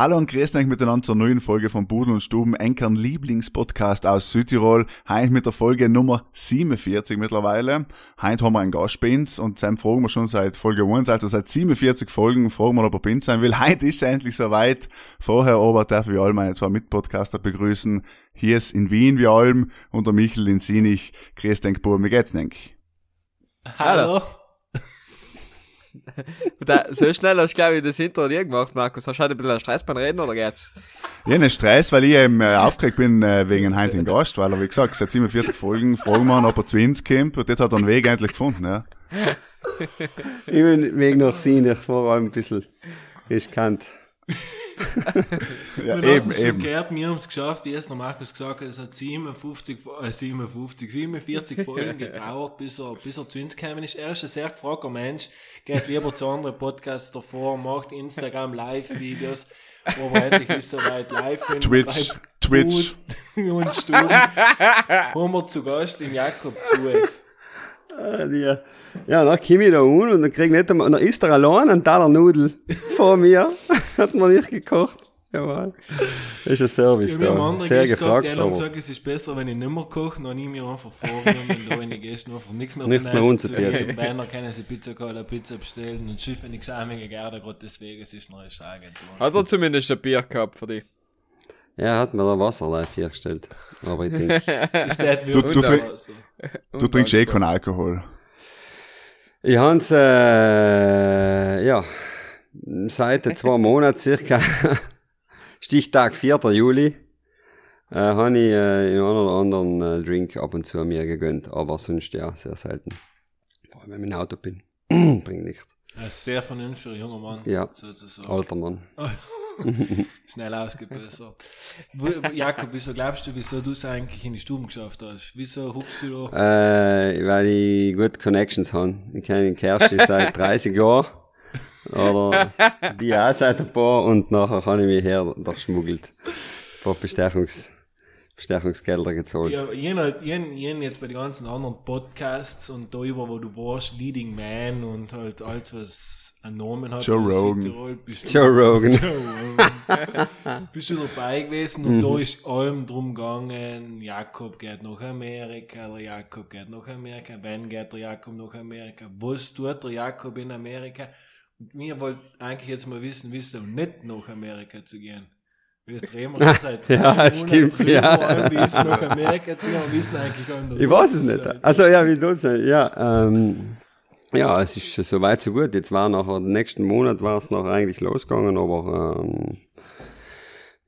Hallo und grüßt euch miteinander zur neuen Folge von Budel und Stuben, Enkern Lieblingspodcast aus Südtirol. Heute mit der Folge Nummer 47 mittlerweile. Heute haben wir einen Gast bei uns und seinem fragen wir schon seit Folge 1, also seit 47 Folgen, fragen wir, ob er bei uns sein will. Heute ist es endlich soweit. Vorher aber darf ich all meine zwei Mitpodcaster begrüßen. Hier ist in Wien wie allem und der Michel in Sinich. Grüß denk, Bub, wie geht's denk? Hallo. da, so schnell hast du, glaube ich, das Intro nie gemacht, Markus. Hast du heute ein bisschen Stress beim Reden oder geht's? Ja, ne Stress, weil ich eben äh, aufgeregt bin äh, wegen heutigen Gast, weil er, wie gesagt, seit 47 Folgen fragen wir ihn, ob er zu uns kommt und jetzt hat er einen Weg endlich gefunden, ja. Ich bin wegen noch sehen, ich war ein bisschen riskant. ja Wir eben, schon eben. gehört, wir haben es geschafft, wie es der Markus gesagt hat, es hat 57, äh, 57, 47 Folgen gedauert, bis er, bis er zu uns gekommen ist. Er ist ein sehr gefragter Mensch, geht lieber zu anderen Podcasts davor, macht Instagram Live-Videos, aber endlich ist er weit live. bin. Twitch, Twitch. Und haben wir zu Gast den Jakob zu. Ah, die, ja, dann komm ich da un und dann krieg ich nicht einmal, dann isst er allein einen Teller Nudel vor mir. Hat man nicht gekocht. Jawohl. Das ist ein Service Ja, da. Sehr Gäste gehabt, gefragt, die haben gesagt, es ist besser, wenn ich nicht mehr koche, dann nehme ich mir einfach vor, wenn da eine Gäste nur von nichts mehr Nichts zu mehr zu geben. Wenn können sie Pizza Cola Pizza bestellen und Schiff, wenn ich geschämige gerne, gerade deswegen, es ist noch eine Agentur. Hat er zumindest ein Bier gehabt für dich? er hat mir da Wasser live hergestellt. Aber ich denke, Ist nicht Du- du so. Du trinkst eh keinen Alkohol. Ich hab's, äh, ja, seit zwei Monaten circa, Stichtag 4. Juli, äh, habe ich äh, einen oder anderen äh, Drink ab und zu mir gegönnt, aber sonst ja, sehr selten. Vor allem, wenn ich im Auto bin. Bringt nicht. Ist sehr vernünftiger junger Mann. Ja. Sozusagen. Alter Mann. Schnell ausgebessert. Wo- Jakob, wieso glaubst du, wieso du es eigentlich in die Stuben geschafft hast? Wieso hupst du da? Äh, weil ich gut Connections habe. Ich kenne den Kerstin seit 30 Jahren. Oder die auch seit ein paar und nachher habe ich mich her durchschmuggelt. Ein paar Bestechungs, Bestechungsgelder gezahlt. Ja, jen, jen jetzt bei den ganzen anderen Podcasts und da über, wo du warst, Leading Man und halt alles, was einen Namen hat. Joe Rogan. Südtirol, bist du- Joe Rogan. Joe Rogan. bist du dabei gewesen und da ist allem drum gegangen, Jakob geht nach Amerika, der Jakob geht nach Amerika, wenn geht der Jakob nach Amerika, was tut der Jakob in Amerika? Und wir wollten eigentlich jetzt mal wissen, wieso nicht nach Amerika zu gehen. Jetzt reden wir seit drei Ja, Monaten stimmt, drüber, ja. wie es nach Amerika zu gehen, wissen eigentlich auch Ich weiß es nicht. Also ja, wie du sagst, ja, ähm, ja, es ist so weit so gut. Jetzt war nachher, den nächsten Monat war es noch eigentlich losgegangen, aber ähm,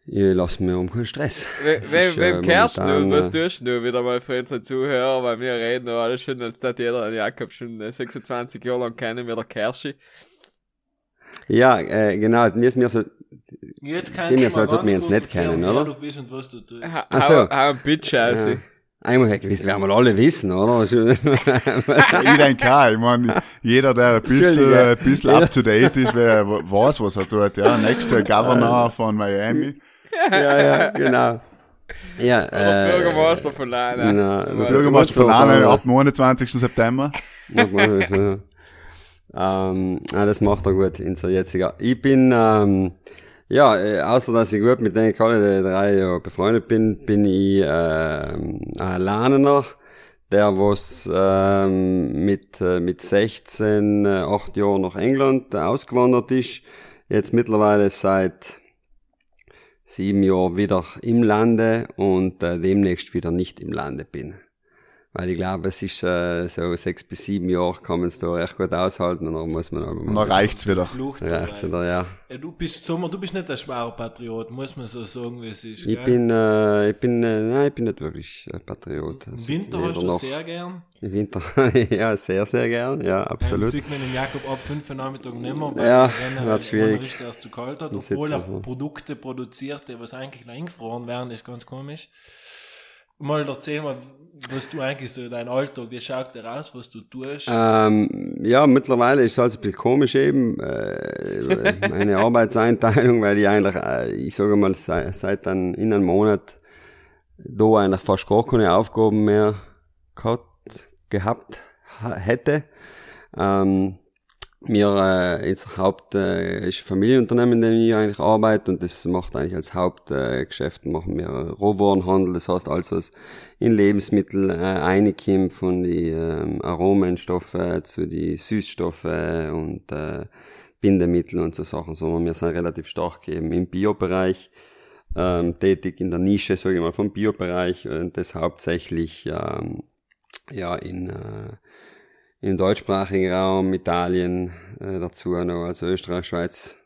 ich lasse mir um keinen Stress. We- Es Wem, wem äh, kehrst du? Was äh, tust du wieder mal für unsere Zuhörer? Weil wir reden noch alles schon, als hat jeder einen Jakob schon äh, 26 Jahre lang kennen, wie der Kerschi. Ja, äh, genau, mir ist mir so, Jetzt Die kannst mir so, als ob wir uns nicht kennen, erklären, wer oder? du bist und was du tust. Ha- Ach Hau, so. hau ein Bitch aus. ja. Einmal hätte ich wir mal alle wissen, oder? Ich denke auch, ich meine, jeder, der ein bisschen, ein bisschen up to date ist, wer weiß, was er tut, ja. Nächster Governor von Miami. ja, ja, genau. Ja, äh, Bürgermeister von Lana. na, Der Bürgermeister von Lana ab dem 29. September. Mag man das, ja. ähm, ja, das macht er gut in so jetziger. Ich bin, ähm, ja, äh, außer dass ich gut mit denen alle drei ja befreundet bin, bin ich ähm, ein Lerner, der was ähm, mit, äh, mit 16, äh, 8 Jahren nach England äh, ausgewandert ist. Jetzt mittlerweile seit sieben Jahren wieder im Lande und äh, demnächst wieder nicht im Lande bin. Weil ich glaube, es ist äh, so sechs bis sieben Jahre kann man es da recht gut aushalten und dann muss man aber Und dann reicht's wieder. Flucht rechts wieder, ja. Ja, du bist Sommer, du bist nicht ein schwerer Patriot, muss man so sagen, wie es ist. Ich gell? bin, äh, ich bin, äh, nein, ich bin nicht wirklich äh, Patriot. Im Also Winter hast du noch- sehr gern. Im Winter, ja, sehr, sehr gern, ja, Absolut. absolut. sieht man den Jakob ab 5 Uhr Nachmittag nicht mehr, Ja, Rennen, wird schwierig. Er ist erst zu kalt hat, obwohl er ja. Produkte produziert, die was eigentlich noch eingefroren werden, ist ganz komisch. Mal erzähl mal, was du eigentlich so, dein Alltag, wie schaut der aus, was du tust? Ähm, ja, mittlerweile ist es also ein bisschen komisch eben, äh, meine Arbeitseinteilung, weil ich eigentlich, äh, ich sage mal, seit, seit dann in einem Monat da eigentlich fast gar keine Aufgaben mehr gehabt, gehabt hätte. Ähm, mir äh, jetzt Haupt äh, ist ein Familienunternehmen, in dem ich eigentlich arbeite und das macht eigentlich als Hauptgeschäft äh, machen wir Rohwarenhandel, das heißt alles was in Lebensmittel äh, reinkommt, von die äh, Aromenstoffe zu die Süßstoffe und äh, Bindemittel und so Sachen, sondern wir sind relativ stark eben im Biobereich ähm, tätig, in der Nische, sage ich mal, vom Biobereich und das hauptsächlich ähm, ja in äh, im deutschsprachigen Raum, Italien äh, dazu noch, also Österreich, Schweiz,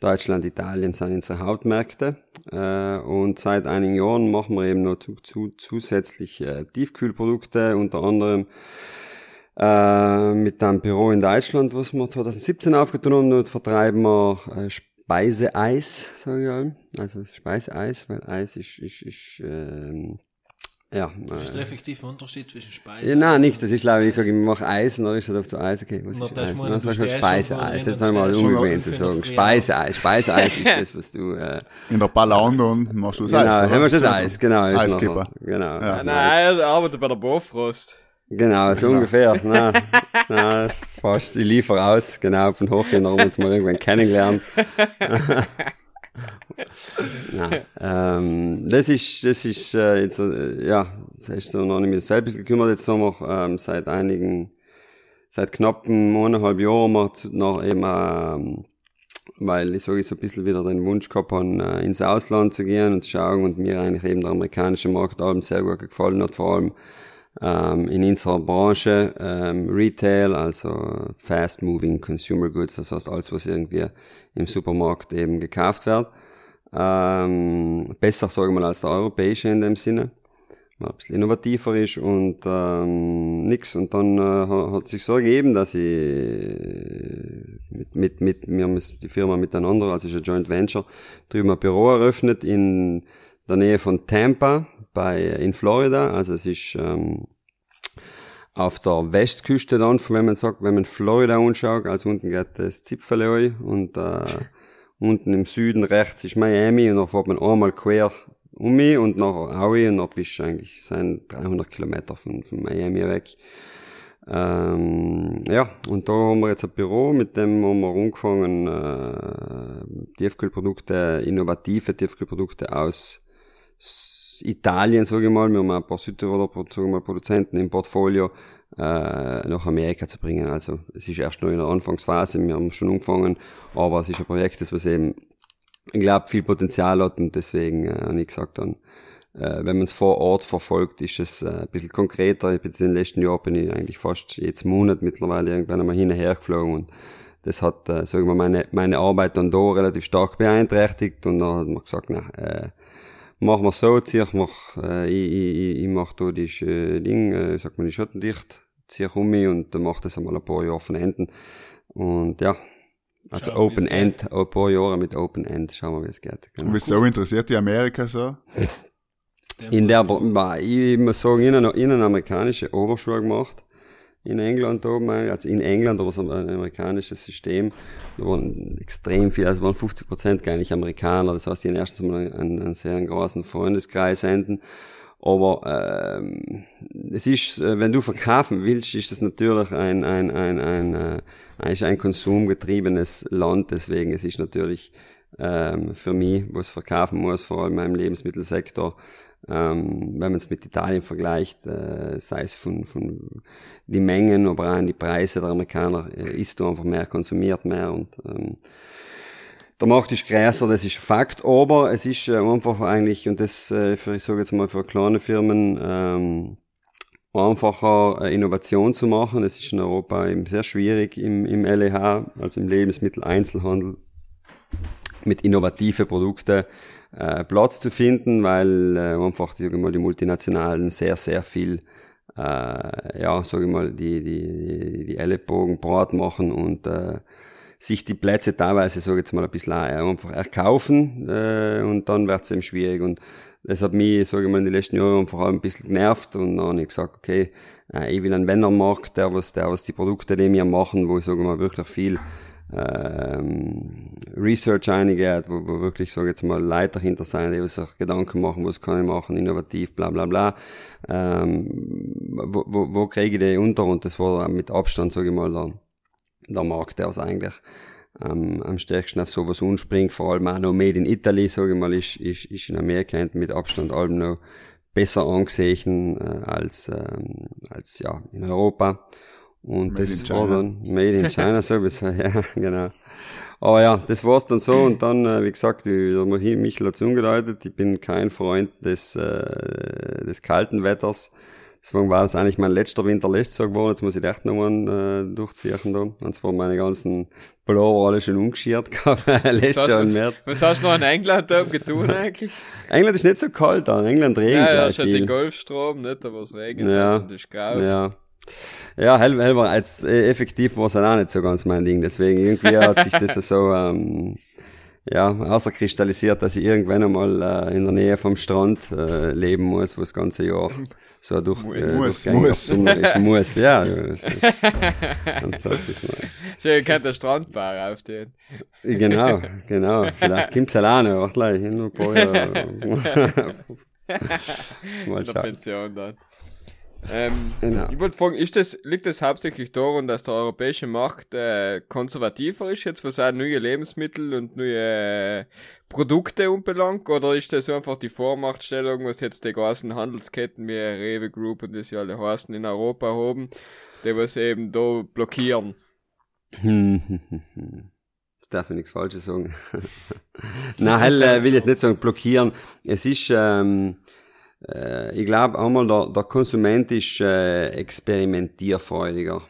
Deutschland, Italien sind unsere Hauptmärkte. Äh, und seit einigen Jahren machen wir eben noch zu, zu, zusätzlich äh, Tiefkühlprodukte, unter anderem äh, mit einem Büro in Deutschland, was wir 2017 aufgetan haben, und vertreiben wir äh, Speiseeis, sage ich mal. Also Speiseeis, weil Eis ist, ist, ist ähm, ja. Das ist der effektive Unterschied zwischen Speise ja, Nein, nicht. Das ist, glaube ich, ich sage, ich mache Eis und dann ist das auf so Eis, okay, was ist Eis? Dann sagst du Speiseeis. Jetzt sagen wir mal umgewöhnt zu sagen. Speiseeis. Speiseeis ist das, was du, äh, In der Ballande und machst du das genau, Eis, haben wir schon das Eis, genau. Eiskipper. Genau. Ja. Nein, er arbeitet bei der Bofrost. Genau, so ungefähr. Nein, nein, fast. Ich liefere aus, genau, von Hochgehen haben wir uns mal irgendwann kennengelernt. nein, ähm, das ist, das ist, äh, jetzt, äh, ja, das ist so noch nicht mehr selbst gekümmert. Jetzt haben wir, ähm, seit einigen, seit knapp einem eineinhalb Jahren zu- noch eben, ähm, weil ich sage so ein bisschen wieder den Wunsch gehabt habe, äh, ins Ausland zu gehen und zu schauen und mir eigentlich eben der amerikanische Markt allem sehr gut gefallen hat, vor allem ähm, in unserer Branche, ähm, Retail, also Fast Moving Consumer Goods, das heißt alles, was irgendwie im Supermarkt eben gekauft wird. Ähm, besser, sage ich mal, als der europäische in dem Sinne. Weil ein bisschen innovativer ist und ähm, nix. Und dann äh, ha- hat sich so ergeben, dass ich äh, mit, mit, mit, wir haben die Firma miteinander, also ist ein Joint Venture, drüben ein Büro eröffnet in der Nähe von Tampa bei, in Florida. Also es ist ähm, auf der Westküste dann, wenn man sagt, wenn man Florida anschaut, also unten geht das Zipfel und äh, unten im Süden rechts ist Miami und dann fährt man einmal quer um mich und nach Hawaii und dann bist du eigentlich sind 300 Kilometer von, von Miami weg. Ähm, ja, und da haben wir jetzt ein Büro, mit dem haben wir angefangen, äh, Tiefkühlprodukte, innovative Tiefkühlprodukte aus Italien, sage ich mal, wir haben ein paar Südtiroler Pro- sag ich mal, Produzenten im Portfolio, äh, nach Amerika zu bringen. Also es ist erst noch in der Anfangsphase, wir haben schon angefangen, aber es ist ein Projekt, das was eben, ich glaube, viel Potenzial hat und deswegen äh, habe ich gesagt dann, äh, wenn man es vor Ort verfolgt, ist es äh, ein bisschen konkreter. Ich bin in den letzten Jahren bin ich eigentlich fast jetzt Monat mittlerweile irgendwann einmal hin und her geflogen und das hat, äh, sagen wir, meine, meine Arbeit dann da relativ stark beeinträchtigt und dann hat man gesagt, na, äh, machen wir so, zieh ich mach, äh, ich, ich, ich, ich mach da die äh, Ding, äh, sagt man, die Schotten dicht, zieh ich um mich und dann mach das einmal ein paar Jahre von Enden und ja, also Schauen, Open. End, ein paar Jahre mit Open End, schauen wir, wie es geht. Genau. Wieso interessiert die Amerika so? In der, Bra- ich muss sagen, ich habe ich habe eine amerikanische Oberschule gemacht. In England oben, also in England, aber so ein amerikanisches System. Da waren extrem viele, also waren 50 Prozent gar nicht Amerikaner. Das heißt, die haben erstens mal einen, einen sehr großen Freundeskreis enden. Aber ähm, es ist, äh, wenn du verkaufen willst, ist das natürlich ein ein ein ein äh, eigentlich ein konsumgetriebenes Land. Deswegen es ist natürlich ähm, für mich, was verkaufen muss, vor allem im Lebensmittelsektor, ähm, wenn man es mit Italien vergleicht, äh, sei es von, von die Mengen, aber auch die Preise der Amerikaner, äh, isst du einfach mehr, konsumiert mehr und ähm, der Markt ist größer, das ist Fakt, aber es ist äh, einfach eigentlich, und das, äh, für, ich sage jetzt mal, für kleine Firmen, ähm, einfacher äh, Innovation zu machen. Es ist in Europa eben sehr schwierig im, im LEH, also im Lebensmitteleinzelhandel, mit innovative Produkte äh, Platz zu finden, weil äh, einfach sag ich mal, die Multinationalen sehr, sehr viel äh, ja, sage ich mal, die, die, die Ellenbogen Brat machen und äh, sich die Plätze teilweise, sage ich jetzt mal, ein bisschen auch einfach erkaufen äh, und dann wird's eben schwierig. Und das hat mich, sage ich mal, in den letzten Jahren vor allem ein bisschen genervt und dann habe ich gesagt, okay, äh, ich will einen Wennermarkt, der was, der was die Produkte, die wir machen, wo ich sage mal wirklich viel ähm, Research eingeht, wo, wo wirklich, sage jetzt mal, Leute dahinter sein, die sich Gedanken machen, was kann ich machen, innovativ, bla bla bla. Ähm, wo, wo, wo kriege ich die unter? Und das war mit Abstand, sage ich mal, der, der Markt, der was eigentlich ähm, am stärksten auf sowas unspringt, vor allem auch noch Made in Italy, sage ich mal, ist, ist, ist in Amerika mit Abstand allem noch besser angesehen äh, als, ähm, als ja in Europa. Und Made das war dann Made in China sowieso, ja, genau. Aber ja, das war's dann so und dann, äh, wie gesagt, die- der Michel hat's umgedeutet, ich bin kein Freund des, äh, des kalten Wetters. Deswegen war das eigentlich mein letzter Winterlästzug geworden. Jetzt muss ich echt nochmal äh, durchziehen da. Und zwar meine ganzen Pullover alle schon umgeschirrt gehabt, letztes Jahr im was, März. was hast du noch in England da getan eigentlich? England ist nicht so kalt da. In England regnet ja, da ja, ist ja viel. den Golfstrom, nicht, aber es regnet Ja. und ist grau. Ja. Ja, war jetzt äh, effektiv war es auch nicht so ganz mein Ding. Deswegen irgendwie hat sich das so ähm, ja außerkristallisiert, dass ich irgendwann einmal äh, in der Nähe vom Strand äh, leben muss, wo das ganze Jahr so durch Muss. äh, Muss, durchgängiger muss. Ja. Es nicht. Schön, kennt der Strandbar auf den. Genau, genau. Vielleicht kommt's ja auch noch. Warte gleich, in ein paar. Mal schauen. Pension dann. Ähm, Genau. Ich wollte fragen, ist das, liegt das hauptsächlich daran, dass der europäische Markt äh, konservativer ist, jetzt was auch neue Lebensmittel und neue äh, Produkte anbelangt, oder ist das einfach die Vormachtstellung, was jetzt die ganzen Handelsketten wie Rewe Group und wie sie alle heißen in Europa haben, die was eben da blockieren? Hm, hm. Jetzt darf ich nichts Falsches sagen. Nein, äh, will ich jetzt nicht sagen blockieren. Es ist, ähm, äh, ich glaube einmal, der, der Konsument ist äh, experimentierfreudiger.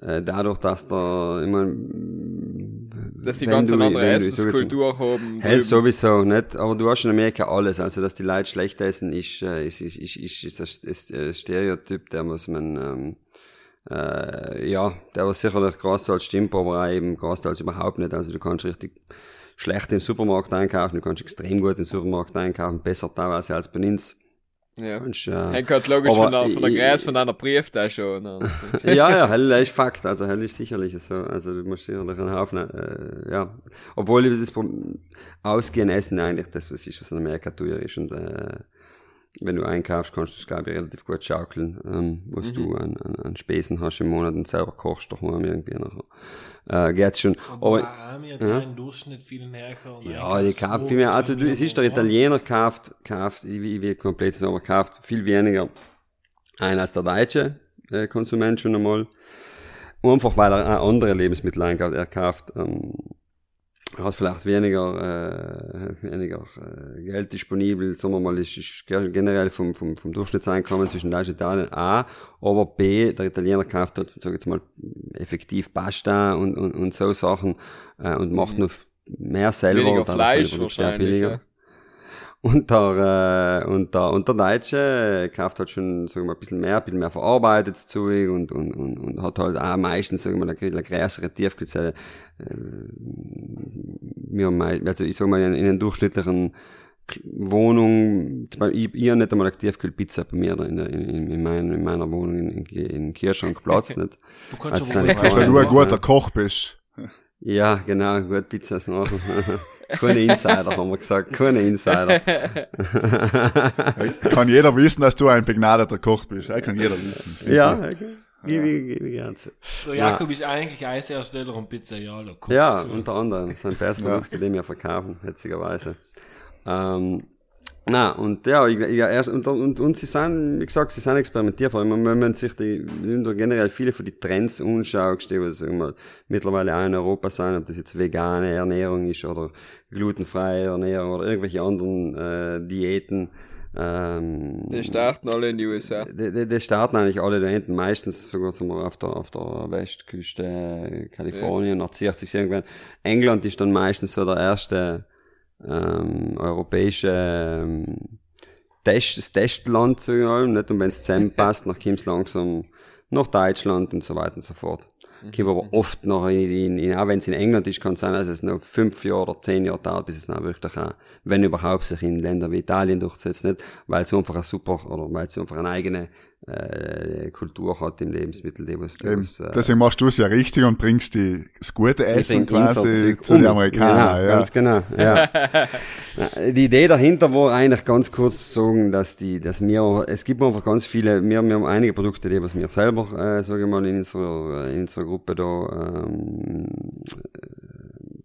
Äh, dadurch, dass der, ich mein, Dass sie wenn ganz du- andere mal, Essenskultur haben. Hell sowieso nicht, aber du hast in Amerika alles, also dass die Leute schlecht essen, ist, äh, ist, ist, ist, ist, ist das ist, äh, Stereotyp, der muss man, ähm, äh, ja, der was sicherlich großteils stimmt, aber auch eben großteils überhaupt nicht. Also du kannst richtig schlecht im Supermarkt einkaufen, du kannst extrem gut im Supermarkt einkaufen, besser teilweise als bei uns. Ja. Und, äh, halt logisch von der, von der Größe von einer Brieftasche an. ja, ja, hell ist Fakt, also hell ist sicherlich so, also du musst sicherlich einen Haufen, äh, ja, obwohl ich das Ausgehen essen eigentlich das, was ist, was in Amerika teuer ist und äh, wenn du einkaufst, kannst du es, glaube ich, relativ gut schaukeln, ähm, was du an, an, an Spesen hast im Monat und selber kochst doch mal irgendwie nachher. Äh, geht's schon. Aber wir Ja. Durchschnitt viel näher. ja, die kauft so, viel mehr. Also du, es ist der. Italiener kauft, kauft, ich ich will komplett sagen, aber kauft viel weniger ein als der deutsche äh, Konsument schon einmal. Einfach weil er auch andere Lebensmittel einkauft. Er kauft, ähm, hat vielleicht weniger, äh, weniger äh, Geld disponibel, sagen wir mal, ist, ist generell vom, vom, vom Durchschnittseinkommen zwischen Deutschland und Italien A, aber B, der Italiener kauft dort, sag ich jetzt mal, effektiv Pasta und, und, und so Sachen äh, und macht noch mehr selber. Weniger Fleisch wahrscheinlich. Ja. Und der, äh, und der, und der Deutsche kauft halt schon, sagen wir mal, ein bisschen mehr, ein bisschen mehr verarbeitetes Zeug und, und, und, und hat halt auch meistens, sagen wir mal, eine, eine größere Tiefkühlzelle. Äh, wir haben, also ich sag mal, in, in einer durchschnittlichen Wohnung, ich, ich habe nicht einmal eine Tiefkühlpizza bei mir in, der, in, in, mein, in meiner Wohnung in, in, Kirschrank Platz nicht. Du kannst Also Weißt du, weil du ein Ja. guter Koch bist. Ja, genau, gut Pizzas machen. Keine Insider, haben wir gesagt, keine Insider. Kann jeder wissen, dass du ein begnadeter Koch bist. Ja, kann jeder wissen. ja, okay. Gebe ich gern zu. Der Jakob ist eigentlich Eishersteller und Pizzaiolo. Ja, zu. unter anderem. Das sind beste Produkte, die wir verkaufen, witzigerweise. Ähm, na, und ja, ich, ich, erst, und, und, und sie sind, wie gesagt, sie sind experimentiervoll. Wenn man, sich die, wenn du generell viele von die Trends anschaust, die was immer mittlerweile auch in Europa sind, ob das jetzt vegane Ernährung ist oder glutenfreie Ernährung oder irgendwelche anderen äh, Diäten, ähm, Die starten alle in die USA. die, die, die starten eigentlich alle da hinten, meistens auf der, auf der Westküste äh, Kalifornien, ja. zieht sich irgendwann. England ist dann meistens so der erste ähm, europäische ähm, Test, das Testland, wir mal, nicht? Und wenn es zusammenpasst, dann kommt es langsam nach Deutschland und so weiter und so fort. kommt aber oft noch in, in, in auch wenn es in England ist, kann es sein, dass es noch fünf Jahre oder zehn Jahre dauert, bis es dann wirklich auch, wenn überhaupt, sich in Ländern wie Italien durchsetzt, nicht, weil es einfach ein super, oder weil es einfach eine eigene äh, Kultur hat im Lebensmittel, die was, die was äh, Deswegen machst du es ja richtig und bringst die, das gute Essen quasi zu den um. Amerikanern. Genau, ja. Ganz genau. Ja, die Idee dahinter war eigentlich ganz kurz zu sagen, dass die, dass wir, es gibt einfach ganz viele, wir, wir haben einige Produkte, die was wir selber, äh, sage ich mal, in unserer, in unserer Gruppe da, ähm,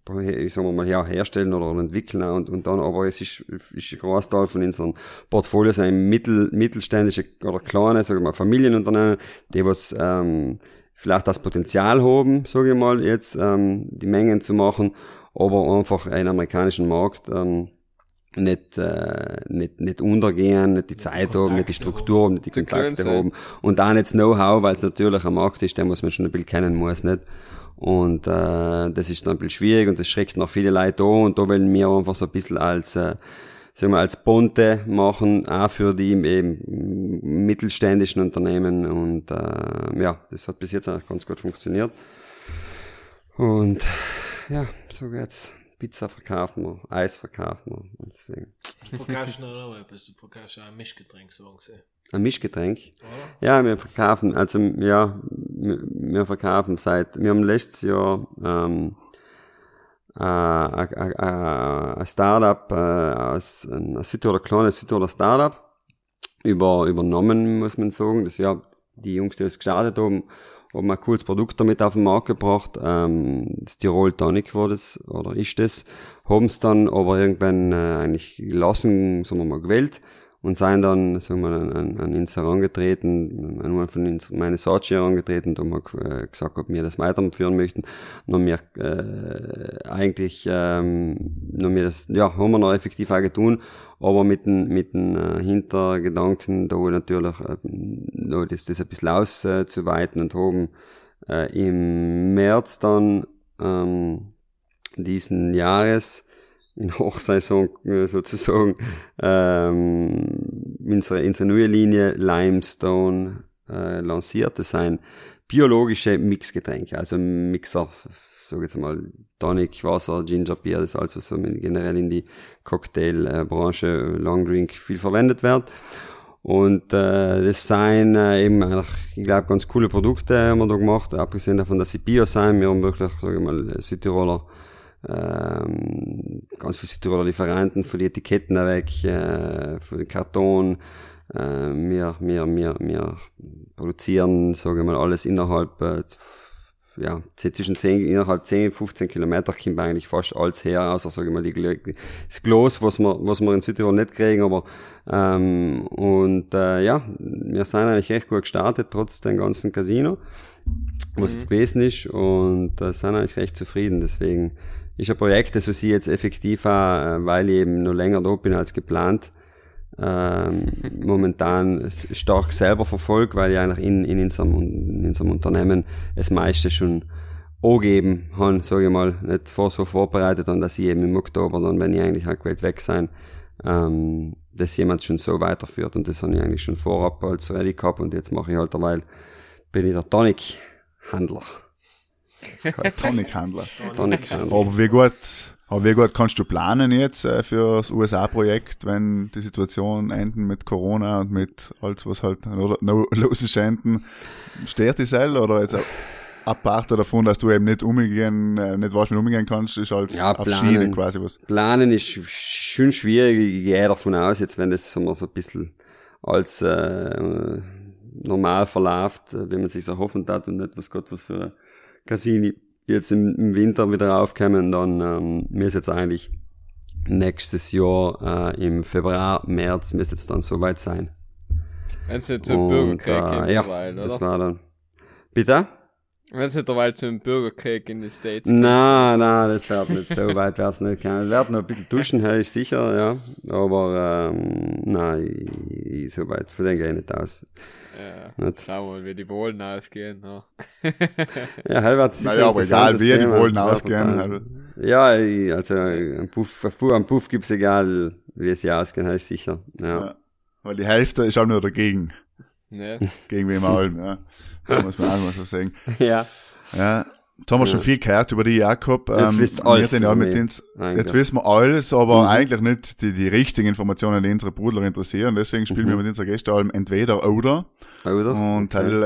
äh, ich sag mal, ja, herstellen oder entwickeln und, und dann, aber es ist, ist ein Großteil von unseren Portfolios ein mittel, mittelständische oder kleine, sage ich mal, Familienunternehmen, die was, ähm, vielleicht das Potenzial haben, sage ich mal, jetzt ähm, die Mengen zu machen, aber einfach einen amerikanischen Markt ähm, nicht, äh, nicht, nicht untergehen, nicht die Zeit haben, nicht die Struktur haben, nicht die Kontakte haben. Und auch nicht das Know-how, weil es natürlich ein Markt ist, den muss man schon ein bisschen kennen muss, nicht? Und äh, das ist dann ein bisschen schwierig und das schreckt noch viele Leute an und da wollen wir einfach so ein bisschen als äh, sagen wir, als Ponte machen, auch für die eben mittelständischen Unternehmen und äh, ja, das hat bis jetzt eigentlich ganz gut funktioniert. Und ja, so geht's. Pizza verkaufen wir, Eis verkaufen wir. Deswegen. Du verkaufst noch etwas, du verkaufst auch ein Mischgetränk, sagen sie. Ein Mischgetränk. Ja, wir verkaufen, also ja, wir, verkaufen seit, wir haben letztes Jahr ähm, äh, ein Startup äh, aus ein Südtiroler, kleines Südtiroler Startup über, übernommen, muss man sagen. Das ja, die Jungs, die es gestartet haben, haben ein cooles Produkt damit auf den Markt gebracht. Ähm, das Tirol Tonic war das, oder ist das. Haben es dann aber irgendwann äh, eigentlich gelassen, wir mal, gewählt und sind dann, sagen wir mal, an, an, uns herangetreten, an einen von uns, meine Saatchi herangetreten und haben äh, gesagt, ob wir das weiterführen möchten. Haben wir äh, eigentlich, ähm, haben wir das, ja, haben wir noch effektiv auch getan, aber mit dem, mit dem äh, Hintergedanken, da natürlich äh, noch das, das ein bisschen auszuweiten und haben äh, im März dann ähm, diesen Jahres in Hochsaison äh, sozusagen ähm, unsere, unsere neue Linie Limestone äh, lanciert. Das sind biologische Mixgetränke, also Mixer, sag jetzt mal Tonic, Wasser, Ginger Beer, das ist alles, was so generell in die Cocktailbranche, Long Drink viel verwendet wird. Und äh, das sind äh, eben, ich glaube, ganz coole Produkte haben wir da gemacht, abgesehen davon, dass sie Bio sind. Wir haben wirklich, sage ich mal, Südtiroler ähm, ganz viele Südtiroler Lieferanten für die Etiketten weg, äh, für den Karton. Äh, wir, wir, wir, wir produzieren, sage ich mal, alles innerhalb, äh, ja, zwischen 10, innerhalb 10, 15 Kilometer kommt eigentlich fast alles her, außer, sage ich mal, die, das Glas, was wir, was wir in Südtirol nicht kriegen, aber, ähm, und, äh, ja, wir sind eigentlich recht gut gestartet, trotz dem ganzen Casino, was jetzt gewesen ist, und, äh, sind eigentlich recht zufrieden, deswegen, ist ein Projekt, das was ich jetzt effektiv äh, weil ich eben noch länger da bin als geplant, ähm, momentan stark selber verfolge, weil ich eigentlich in, in, unserem, in unserem Unternehmen das meiste schon angegeben habe, sage ich mal, nicht vor, so vorbereitet und dass ich eben im Oktober dann, wenn ich eigentlich auch gewählt weg sein, ähm, dass jemand schon so weiterführt und das habe ich eigentlich schon vorab als ready gehabt und jetzt mache ich halt derweil, bin ich der Tonic-Handler. Tonichandler. Tonic-Handler. Aber wie gut, aber wie gut kannst du planen jetzt äh, für das USA-Projekt, wenn die Situation enden mit Corona und mit alles, was halt noch, noch los ist, enden? Stört die Sell oder jetzt apart davon, dass du eben nicht umgehen, äh, nicht weißt, wie umgehen kannst, ist als Ja, auf planen. Schiene quasi was. Planen ist schon schwierig. Ich gehe davon aus, jetzt wenn das so ein bisschen als äh, normal verläuft, äh, wie man sich erhoffen hat und nicht was Gott was für Casini jetzt im, Winter wieder aufkommen, dann ähm, müsste jetzt eigentlich nächstes Jahr äh, im Februar, März müsste jetzt dann soweit sein. Wenn es nicht zum Bürgerkrieg äh, ja, das oder? war dann. Bitte? Wenn es derweil zum Bürgerkrieg in die States Nein, nein, das wird nicht so weit wird's nicht kommen. Es wird noch ein bisschen duschen, hör ich sicher, ja. Aber ähm, nein, ich, so weit von dem gehe ich nicht aus. Ja, Nicht. schau mal, wie die Wohlen ausgehen. Ja. Ja, hell wird sicher Naja, aber egal, wie die Thema. Ja, ausgehen. Also, Ja, also am Puff, auf Puff, am Puff gibt's egal, wie sie ausgehen, hör ich sicher. Ja. ja. Weil die Hälfte ist auch nur dagegen. Ne? Gegen wem allem, ja. Muss man auch mal so sagen. ja. Ja. Jetzt haben wir schon viel gehört über die Jakob. Jetzt Ähm, wisst's wir alles ja über mit ins, jetzt wissen wir alles, aber Mhm. eigentlich nicht die, die richtigen Informationen, die unsere Brudler interessieren. Deswegen spielen Mhm. wir mit unserer Gästealm entweder oder. Oder? Und Okay. Teil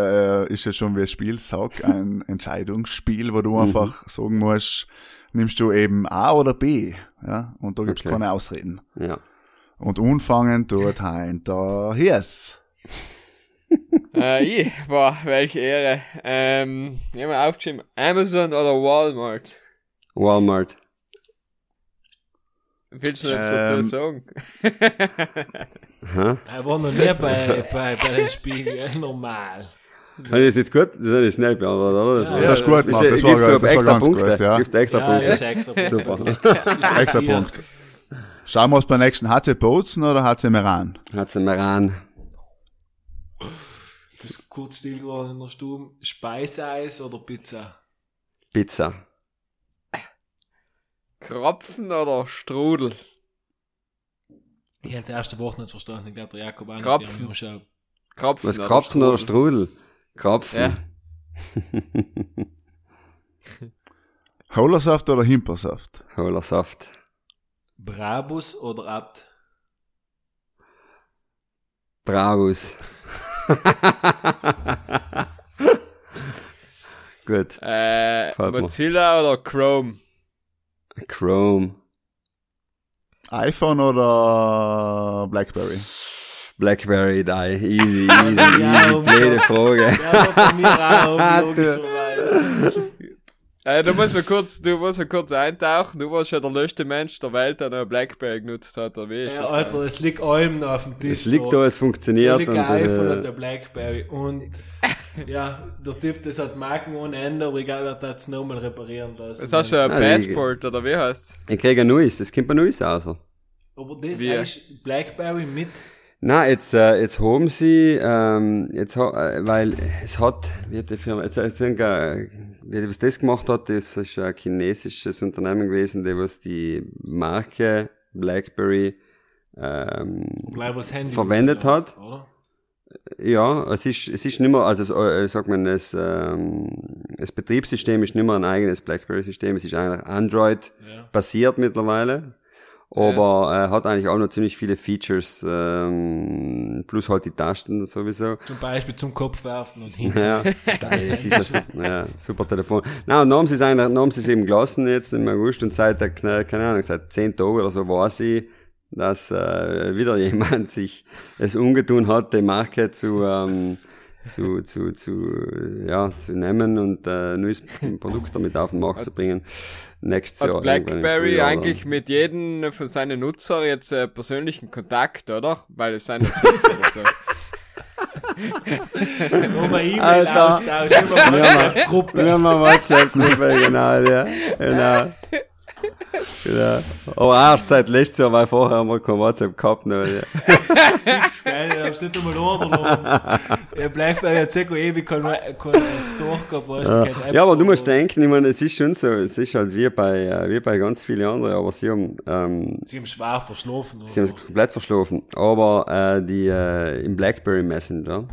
äh, ist ja schon, wie das Spiel sagt, ein Entscheidungsspiel, wo Mhm. du einfach sagen musst, nimmst du eben A oder B. Ja? Und da gibt's Okay. keine Ausreden. Ja. Und anfangen tut hein der Hies. Äh, ich, boah, welche Ehre. Ähm, ich hab mir aufgeschrieben, Amazon oder Walmart. Walmart. Willst du nichts Ähm, dazu sagen? Hä? Er war noch nie bei, bei, bei den Spiegeln normal. Habe ich das jetzt gut? Das ist schnell beantwortet, oder? Ja, Das hast du gut gemacht, das war, Gibst du das war extra ganz Punkte? gut, ja. Gibst du extra Ja, Punkte? das ist extra Super. Punkt. Extra Punkt. Schauen wir uns beim nächsten HC Bozen oder HC Meran? Hat sie kurz still geworden in der Stube. Speiseeis oder Pizza? Pizza. Krapfen oder Strudel? Ich habe das erste Woche nicht verstanden. Ich glaube, der Jakob auch nicht. Krapfen. Wir haben geschaut. Krapfen, Was, Krapfen oder Strudel? Krapfen. Ja. Holersaft oder Himpersaft? Hohler Saft. Brabus oder Abt? Bravus. Gut. Äh. Mozilla oder Chrome? Chrome. iPhone oder Blackberry? Blackberry, die. Easy, easy, Ja, easy. Blöde Frage. Ja, bei mir auch, logischerweise. Äh, du musst mir kurz, du musst mir kurz eintauchen. Du warst ja der letzte Mensch der Welt, der noch Blackberry genutzt hat, oder wie ist Ja, das? Alter, es liegt allem noch auf dem Tisch. Es liegt da, es funktioniert. liegt Und, ein iPhone und äh, der Blackberry. Und ja, der Typ, das hat Marken ohne Ende, aber ich glaube, er hat es nochmal reparieren lassen. Das hast du ein Ah, die- Passport, oder wie heißt ich kriege ein neues, es kommt ein neues raus. Aber das Wie? ist Blackberry mit. Na, jetzt, äh, jetzt haben sie, ähm, jetzt, äh, weil es hat, wie hat die Firma, jetzt, jetzt, äh, die, was das gemacht hat, das ist ein chinesisches Unternehmen gewesen, die was die Marke BlackBerry ähm, Verwendet hat. Oder? Ja, es ist, es ist nicht mehr, also, es, äh, sagt man, es, ähm, das Betriebssystem ist nicht mehr ein eigenes BlackBerry-System, es ist eigentlich Android Ja. basiert mittlerweile. Aber äh, hat eigentlich auch noch ziemlich viele Features, ähm, plus halt die Tasten sowieso. Zum Beispiel zum Kopf werfen und hin. Ja, das ist ja, super Telefon. Na, und dann haben sie es eigentlich, dann haben sie es eben gelassen jetzt im August und seit, der, keine Ahnung, seit zehn Tagen oder so weiß ich, dass äh, wieder jemand sich es ungetun hat, die Marke zu, ähm, zu, zu, zu, ja, zu nehmen und äh, ein neues Produkt damit auf den Markt zu bringen. Nächstes Jahr. BlackBerry Frühjahr eigentlich mit jedem von seinen Nutzer jetzt äh, persönlichen Kontakt, oder? Weil es sind ja sechs oder so. Nur mal E-Mail Alter. austauschen, immer mal Gruppe. Wir haben eine WhatsApp-Gruppe, genau, ja. Genau. Genau. Aber erst seit letztes Jahr, weil vorher haben wir kein WhatsApp gehabt. Ja. Fix, geil, ich hab's nicht einmal runtergeladen. Ja, Blackberry hat sicher ewig kein, kein Store gehabt, weißt du, kein App ja, aber du musst denken, ich meine, es ist schon so, es ist halt wie bei, äh, wie bei ganz vielen anderen, aber sie haben, ähm, Sie haben schwer verschlafen. sie haben Oder? komplett verschlafen. Aber äh, die äh, im BlackBerry Messenger,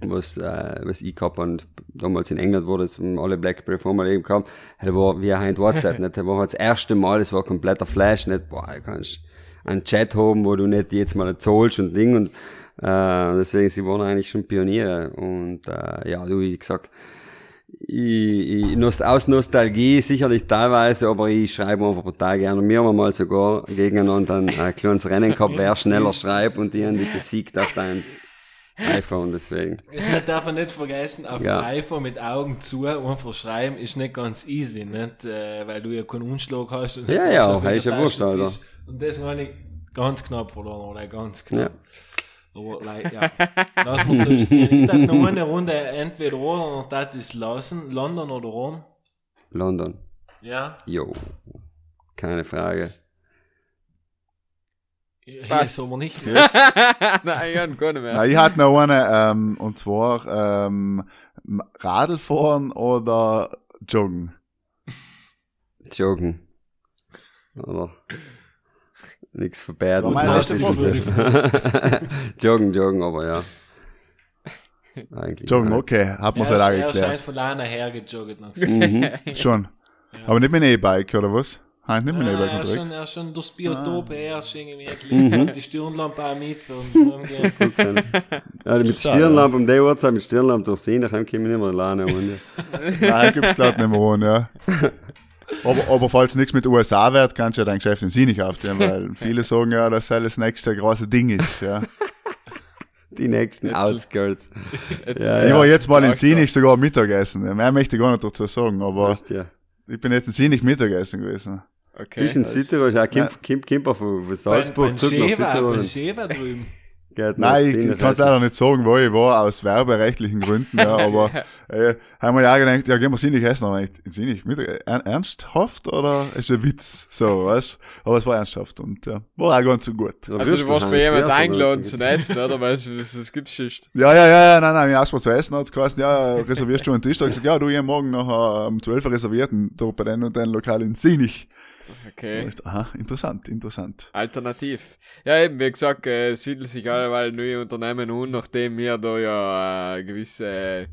was, äh, was ich gehabt und damals in England wurde es alle BlackBerry Firmen eben gehabt, das war wie ein WhatsApp, nicht? Das war halt das erste Mal, das war kompletter Flash, nicht? Boah, du kannst einen Chat haben, wo du nicht jetzt mal zahlst und Ding und äh, deswegen, sie waren eigentlich schon Pioniere und äh, ja, du, wie gesagt, ich, ich, aus Nostalgie sicherlich teilweise, aber ich schreibe einfach total gerne. Und wir haben mal sogar gegeneinander ein, ein kleines Rennen gehabt, wer schneller schreibt und die haben die besiegt auf dein iPhone, deswegen. Das man darf man nicht vergessen, auf Ja. dem iPhone mit Augen zu einfach schreiben ist nicht ganz easy, nicht? Äh, weil du ja keinen Umschlag hast. Und Ja, ja, auf ist ja wurscht, Alter. Und das habe ich ganz knapp verloren, oder ganz Ja. knapp. Aber like, ja, lass mal so stehen. Ich noch eine Runde entweder oder und das ist lassen, London oder Rom. London. Ja, Jo. Keine Frage. hier Passt. ist aber nicht. Nein, ich hab gar nicht mehr. Ja, ich hatte noch eine, ähm, und zwar ähm, Radlfahren oder Joggen. Joggen. Oder? Nichts verbergen. War meine erste Joggen, joggen, aber ja. Eigentlich. Joggen, okay, hat man es halt auch er scheint von alleine hergejoggt. Mhm. Schon. Aber nicht mit einem E-Bike, oder was? Hein, nicht einem Ah, er, ist schon, er ist schon durchs Biotop her, ist irgendwie mhm. die Stirnlampe auch mit für den. Ja, mit Stirnlampe um die Uhrzeit, mit Stirnlampe durch sie, nachher kommen wir nicht mehr alleine. Und, Nein, gibt's glatt nicht mehr ohne, ja. Aber, aber falls nichts mit USA wird, kannst du ja dein Geschäft in Sie nicht aufnehmen, weil viele sagen ja, dass das das nächste große Ding ist, ja. die nächsten Outskirts. Jetzt, Ja, Ich war jetzt mal in Sinich sogar Mittagessen. Mehr möchte ich gar nicht dazu sagen, aber Echt, ja. ich bin jetzt in Sinich Mittagessen gewesen. Okay. Bist in Südtirol, ja, Kim, Kim, Kimper von, von Salzburg zurück nach Schäfer, Südtirol. beim Schäfer drüben. Nein, ich, ich kann es leider nicht sagen, wo ich war, aus werberechtlichen Gründen, ja, aber äh, haben wir ja auch gedacht, ja, gehen wir Sinnig essen, aber ich, Sinnig, er, ernsthaft oder ist ein Witz, so, weißt Aber es war ernsthaft und ja, war auch ganz so gut. Also du warst bei jemand eingeladen zum Essen, oder? Weil es, was, was gibt's sonst? Ja, ja, ja, ja, nein, nein, mir erstmal zu essen hat es geheißen, ja, reservierst du einen Tisch? Da hab ich gesagt, ja, du, ich morgen noch um 12 Uhr reserviert, und da bei den und den Lokal in Sinich. Okay. Aha, interessant, interessant. Alternativ. Ja, eben, wie gesagt, äh, siedeln sich alleweil neue Unternehmen un, nachdem wir da ja äh, gewisse äh,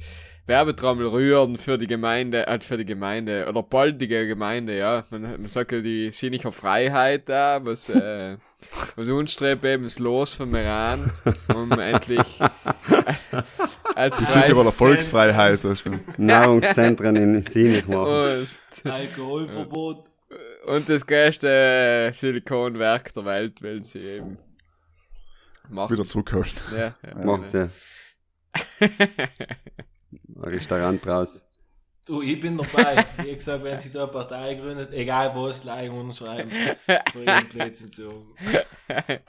Werbetrommel rühren für die Gemeinde, äh, für die Gemeinde, oder baldige Gemeinde, ja. Man, man sagt ja die sinnliche Freiheit da, was, äh, was uns strebt, eben das Los von Meran, um endlich äh, als Die Südtiroler Volksfreiheit, das ist schon. Nahrungszentren in Sinich machen. und, Alkoholverbot. Und das größte Silikonwerk der Welt, weil sie eben macht. wieder zurückholen. Ja, ja. Macht ja. Ein Restaurant draus. Du, ich bin dabei. Wie gesagt, wenn sie da eine Partei gründet, egal was, gleich unterschreiben. Für ihren Plätzchen zu haben.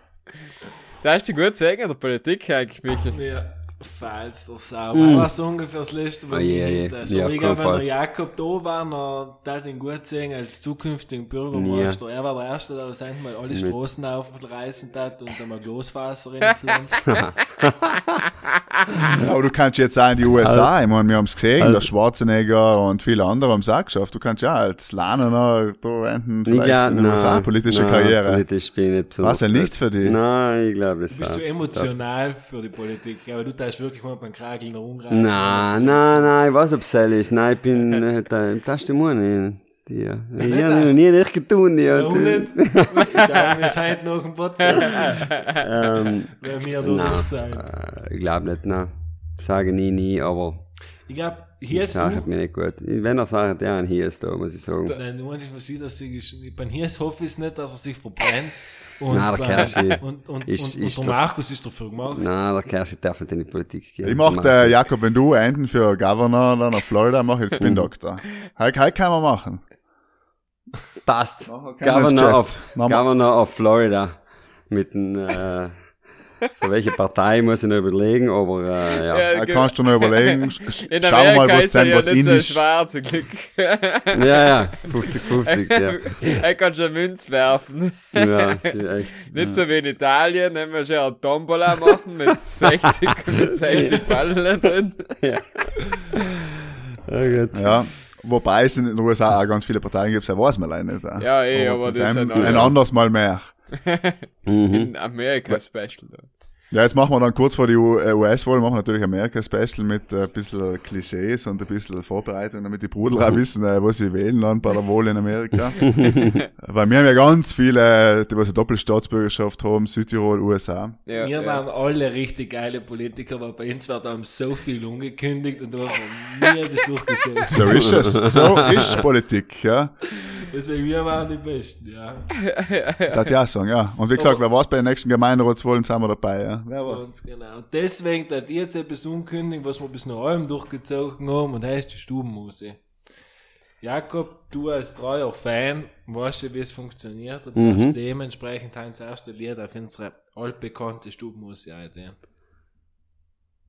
Da hast du gut sagen in der Politik eigentlich, Michael. Ja, falls der Sau. Mm. Was ungefähr das letzte, was Oh, je. ich so, Ja, ich glaube, wenn der. Jakob da war, dann darf ihn gut sehen als zukünftigen Bürgermeister. Er war der Erste, der das einmal alle Straßen aufreißen hat und einmal Glasfaser reinpflanzt. Aber du kannst jetzt auch in die USA, ich meine, wir haben es gesehen, Also- der Schwarzenegger und viele andere haben es auch geschafft. Du kannst ja als Lerner da enden, Ich vielleicht glaub, in den USA nein, politische nein, Karriere. Politisch bin ich nicht besonders. Was ja nichts für dich? Nein, ich glaube es Du bist zu emotional für die Politik, aber du darfst wirklich mal beim Krageln rumreisen. Nein, nein, nein, ich weiß, ob es ist. Nein, ich bin, äh, da, im Testimonial. Die, ja. Ich habe noch nie nicht getan, die. Warum nicht? Wir es heute noch im Podcast, Ähm, wenn wir da Nein. sein. äh, ich glaube nicht, nein. Sage nie, nie, aber Ich glaube, hier ist hat mir nicht gut. Wenn er sagt, ja, ein hier ist da, muss ich sagen. Nein, nur man sieht, dass sie, beim Hirs hoffe ich nicht, dass er sich verbrennt. Und, Nein, der Kerschi und, und, ist- und, ist und der Markus ist dafür gemacht. Nein, der Kerschi darf nicht in die Politik gehen. Ich mach, äh, Jakob, wenn du enden für Governor dann auf Florida, mach ich jetzt Spin Doctor. Heute, heute kann man machen. Passt. Governor of, Governor of Florida. Mit dem, äh, für welche Partei muss ich noch überlegen, aber, äh, ja. Ja, kannst du noch überlegen. Schauen wir mal, was ist sein ja wird nicht so schwer, zum Glück. Ja, ja, 50-50, ja. er kann schon Münz werfen. Ja, echt. Nicht so wie in Italien, wenn wir schon eine Tombola machen mit 60, mit 60 Ballen drin. Ja. Ja, gut. Ja. Wobei es in den USA auch ganz viele Parteien gibt, das weiß man leider nicht. Ja, eh, aber das das ist ein, ein- anderes Mal mehr. Mhm. In Amerika Special. Ja, jetzt machen wir dann kurz vor die U- äh, US-Wahl, machen wir natürlich Amerika-Special mit äh, ein bisschen Klischees und ein bisschen Vorbereitung, damit die Brudel auch wissen, äh, was sie wählen dann bei der Wahl in Amerika. Weil wir haben ja ganz viele, die was eine Doppelstaatsbürgerschaft haben, Südtirol, USA. Ja, wir ja. waren alle richtig geile Politiker, aber bei uns wird haben so viel angekündigt und du hast noch nie das durchgezogen. So ist es. So ist Politik, ja. Deswegen, wir waren die Besten, ja. Das ja sagen, ja. Und wie gesagt, wer weiß, bei den nächsten Gemeinderatswahlen sind wir dabei, ja. Wer weiß. Ganz genau. Und deswegen, da die jetzt etwas unkündigen, was wir bis nach allem durchgezogen haben, und heißt die Stubenmusik. Jakob, du als treuer Fan, weißt du, wie es funktioniert, und Mhm. hast dementsprechend das erste Lied auf unsere altbekannte Stubenmusik einnehmen.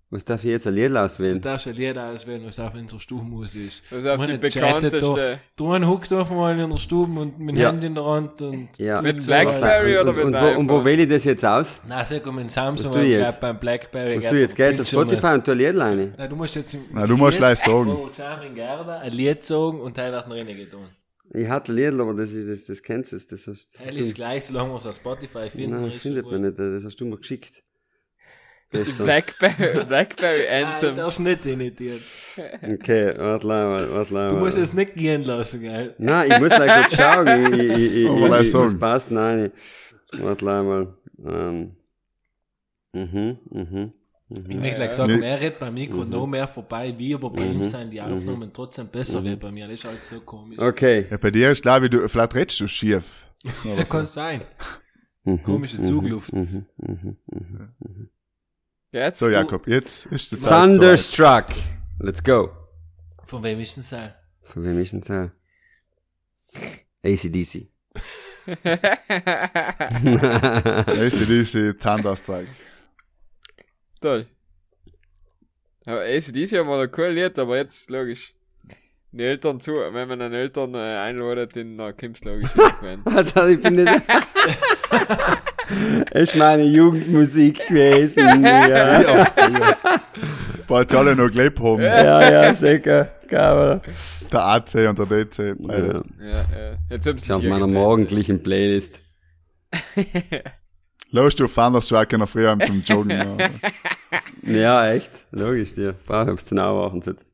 Was darf ich jetzt ein Lied Du auswählen? darfst ein Lied auswählen, was auf unserer Stubenmusik ist. Was auf Du die bekannteste. Da, du huckt einfach mal in der Stube und mit dem Ja. Handy in der Hand und... Ja. Mit Blackberry oder und, mit und, wo, iPhone? und wo wähle ich das jetzt aus? Nein, sag mal, mit Samsung, ich ich jetzt? glaub, beim Blackberry... Was du jetzt gehst auf Spotify und tu ein Lied rein? Nein, du musst jetzt im Nein, du musst gleich sagen. Charming Gerda ein Lied sagen und Teil wird noch getan. Ich hatte ein Lied, aber das ist, das, das kennst du, das hast Teil ist gleich, solange wir es auf Spotify finden. Nein, das findet man nicht, das hast du mir geschickt. Blackberry, Blackberry Nein, Anthem. das ist nicht imitiert. Okay, warte mal, warte mal. Du musst es nicht gehen lassen, gell? Nein, ich muss gleich kurz schauen. Ich, ich, ich, Aber ich, ich, das passt, nein. Warte mal. Ähm. Mhm, mhm. Ich möchte gleich sagen, er redet beim Mikro noch mehr vorbei, wie aber bei ihm sind die Aufnahmen trotzdem besser wie bei mir. Das ist halt so komisch. Okay. Ja, bei dir ist glaube ich, du, vielleicht redest du schief. So. Kann sein. Mhm, Komische Zugluft. mhm, mhm, mhm. Jetzt? So, Jakob, jetzt ist die Zeit. Thunderstruck. Let's go. Von wem ist denn sein? Von wem ist denn das? ACDC. ACDC Thunderstrike. Toll. Aber ACDC haben wir noch cool Lied, aber jetzt logisch. Die Eltern zu, wenn man einen Eltern äh, einladet, dann äh, kommt's logisch. Alter, ich bin nicht. ist meine Jugendmusik gewesen. Ja, Ja, ja. Bald alle noch gelebt haben. ja, ja sicher. Geil, Der AC und der DC. Beide. ja. Ja, ja. Jetzt haben Ich sich meiner morgendlichen Playlist. Los du Thunderstrike in der Früh heim zum Joggen. Ja. Ja, echt. Logisch, dir. Brauch ich hab's zu nah machen sitzen.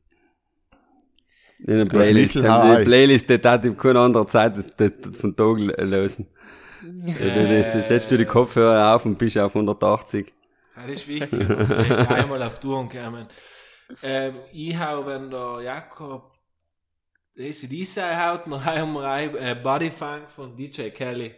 In der Playlist. In der Playlist, die hat in keiner anderen Zeit das- das von Tag lösen. Jetzt setzt du die Kopfhörer auf und bist auf 180. Ja, das ist wichtig. Einmal auf Touren kommen. Ähm, ich hau, wenn der Jakob ACDC haut, noch einmal äh, Bodyfunk von DJ Kelly.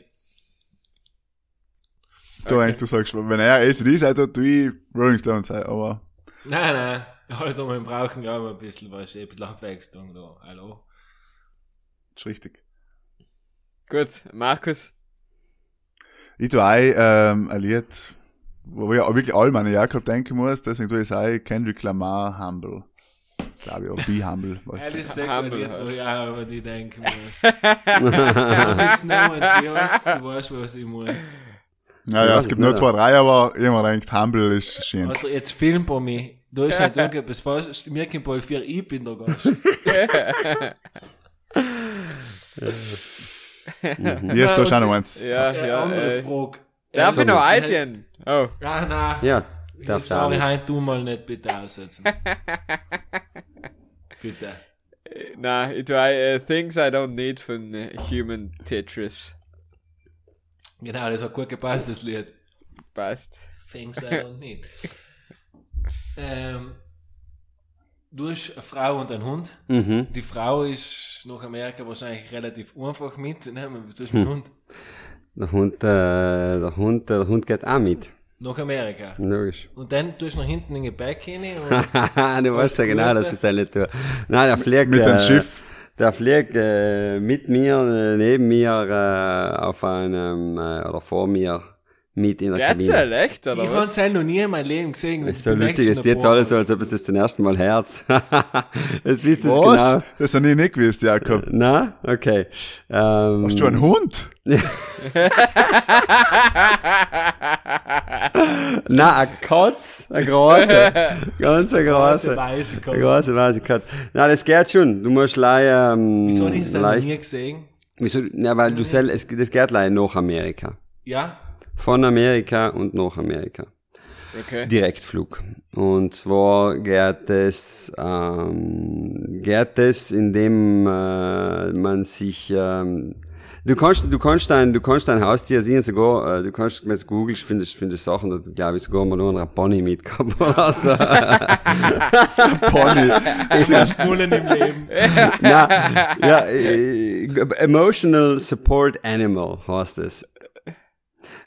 Du eigentlich, du sagst, wenn er ACDC sagt, tu ich Rolling Stones sein, aber Nein, nein. Alter, wir brauchen ja immer ein bisschen was, ein bisschen Abwechslung da. Hallo? ist richtig. Gut, Markus. Ich tue ein, ähm, ein Lied, wo ich auch wirklich all meine Jakob denken muss, deswegen tue ich es ein, Kendrick Lamar, Humble. Glaube ich, oder Be Humble. weiß Ja, ich. das ist sehr Humble gut, Lied, halt. wo ich auch über die denken muss. gibt's noch eins, wie heißt du weißt, was ich meine. Ja, ja, es gibt nur zwei, drei, aber ich mir gedacht, Humble ist schön. Also, jetzt film bei mir. Da ist halt irgendetwas falsch. Mir kommt bald vier, ich bin der Gast. Hier ist du schon noch eins. Ja, Eine ja. andere Äh, Frage. darf ich noch einen? Oh. Ja, nein. Ja, sage ich nicht. hein, du mal nicht bitte aussetzen. bitte. Na, ich tue ein, äh, Things I Don't Need von äh, Human Tetris. Genau, das hat gut gepasst, das Lied. Passt. Things I don't need. ähm, du hast eine Frau und einen Hund. Mhm. Die Frau ist nach Amerika wahrscheinlich relativ einfach mitzunehmen. Was tust du Hm. mit dem Hund? Der Hund, äh, der Hund, der Hund geht auch mit. Nach Amerika. Logisch. Und dann tust du nach hinten in den Gepäck hin und du weißt ja genau, dass ich es nicht tue. Nein, der fliegt, Mit dem äh, Schiff. Der fliegt äh, mit mir, äh, neben mir, äh, auf einem, äh, oder vor mir, mit in der Geht's Kabine. echt, ich oder habe was? es halt noch nie in meinem Leben gesehen. Ist so lustig, es ist jetzt alles so, als ob es das zum ersten Mal herz. Jetzt wisst ihr genau. Das habe ich nicht gewusst, Jakob. Na, okay. Ähm, Hast du einen Hund? na, ein Katz, ein großer, ganz ein Große großer. weiße Ein Katze. großer weißer Katz. Na, das geht schon. Du musst leider, ähm, Wieso habe ich es noch leicht, nie gesehen? wieso, na, weil du sel, es, das geht leider nach Amerika. Ja? Von Amerika und nach Amerika. Okay. Direktflug. Und zwar geht es, ähm, geht es, indem äh, man sich, ähm, du kannst, du kannst dein, du kannst dein Haustier sehen, sogar, äh, du kannst, wenn du googelst, findest, findest Sachen, da glaube ich sogar mal nur einen Pony mitgehabt oder so. Pony. Spulen im Leben. Na, ja, äh, emotional support animal heißt es.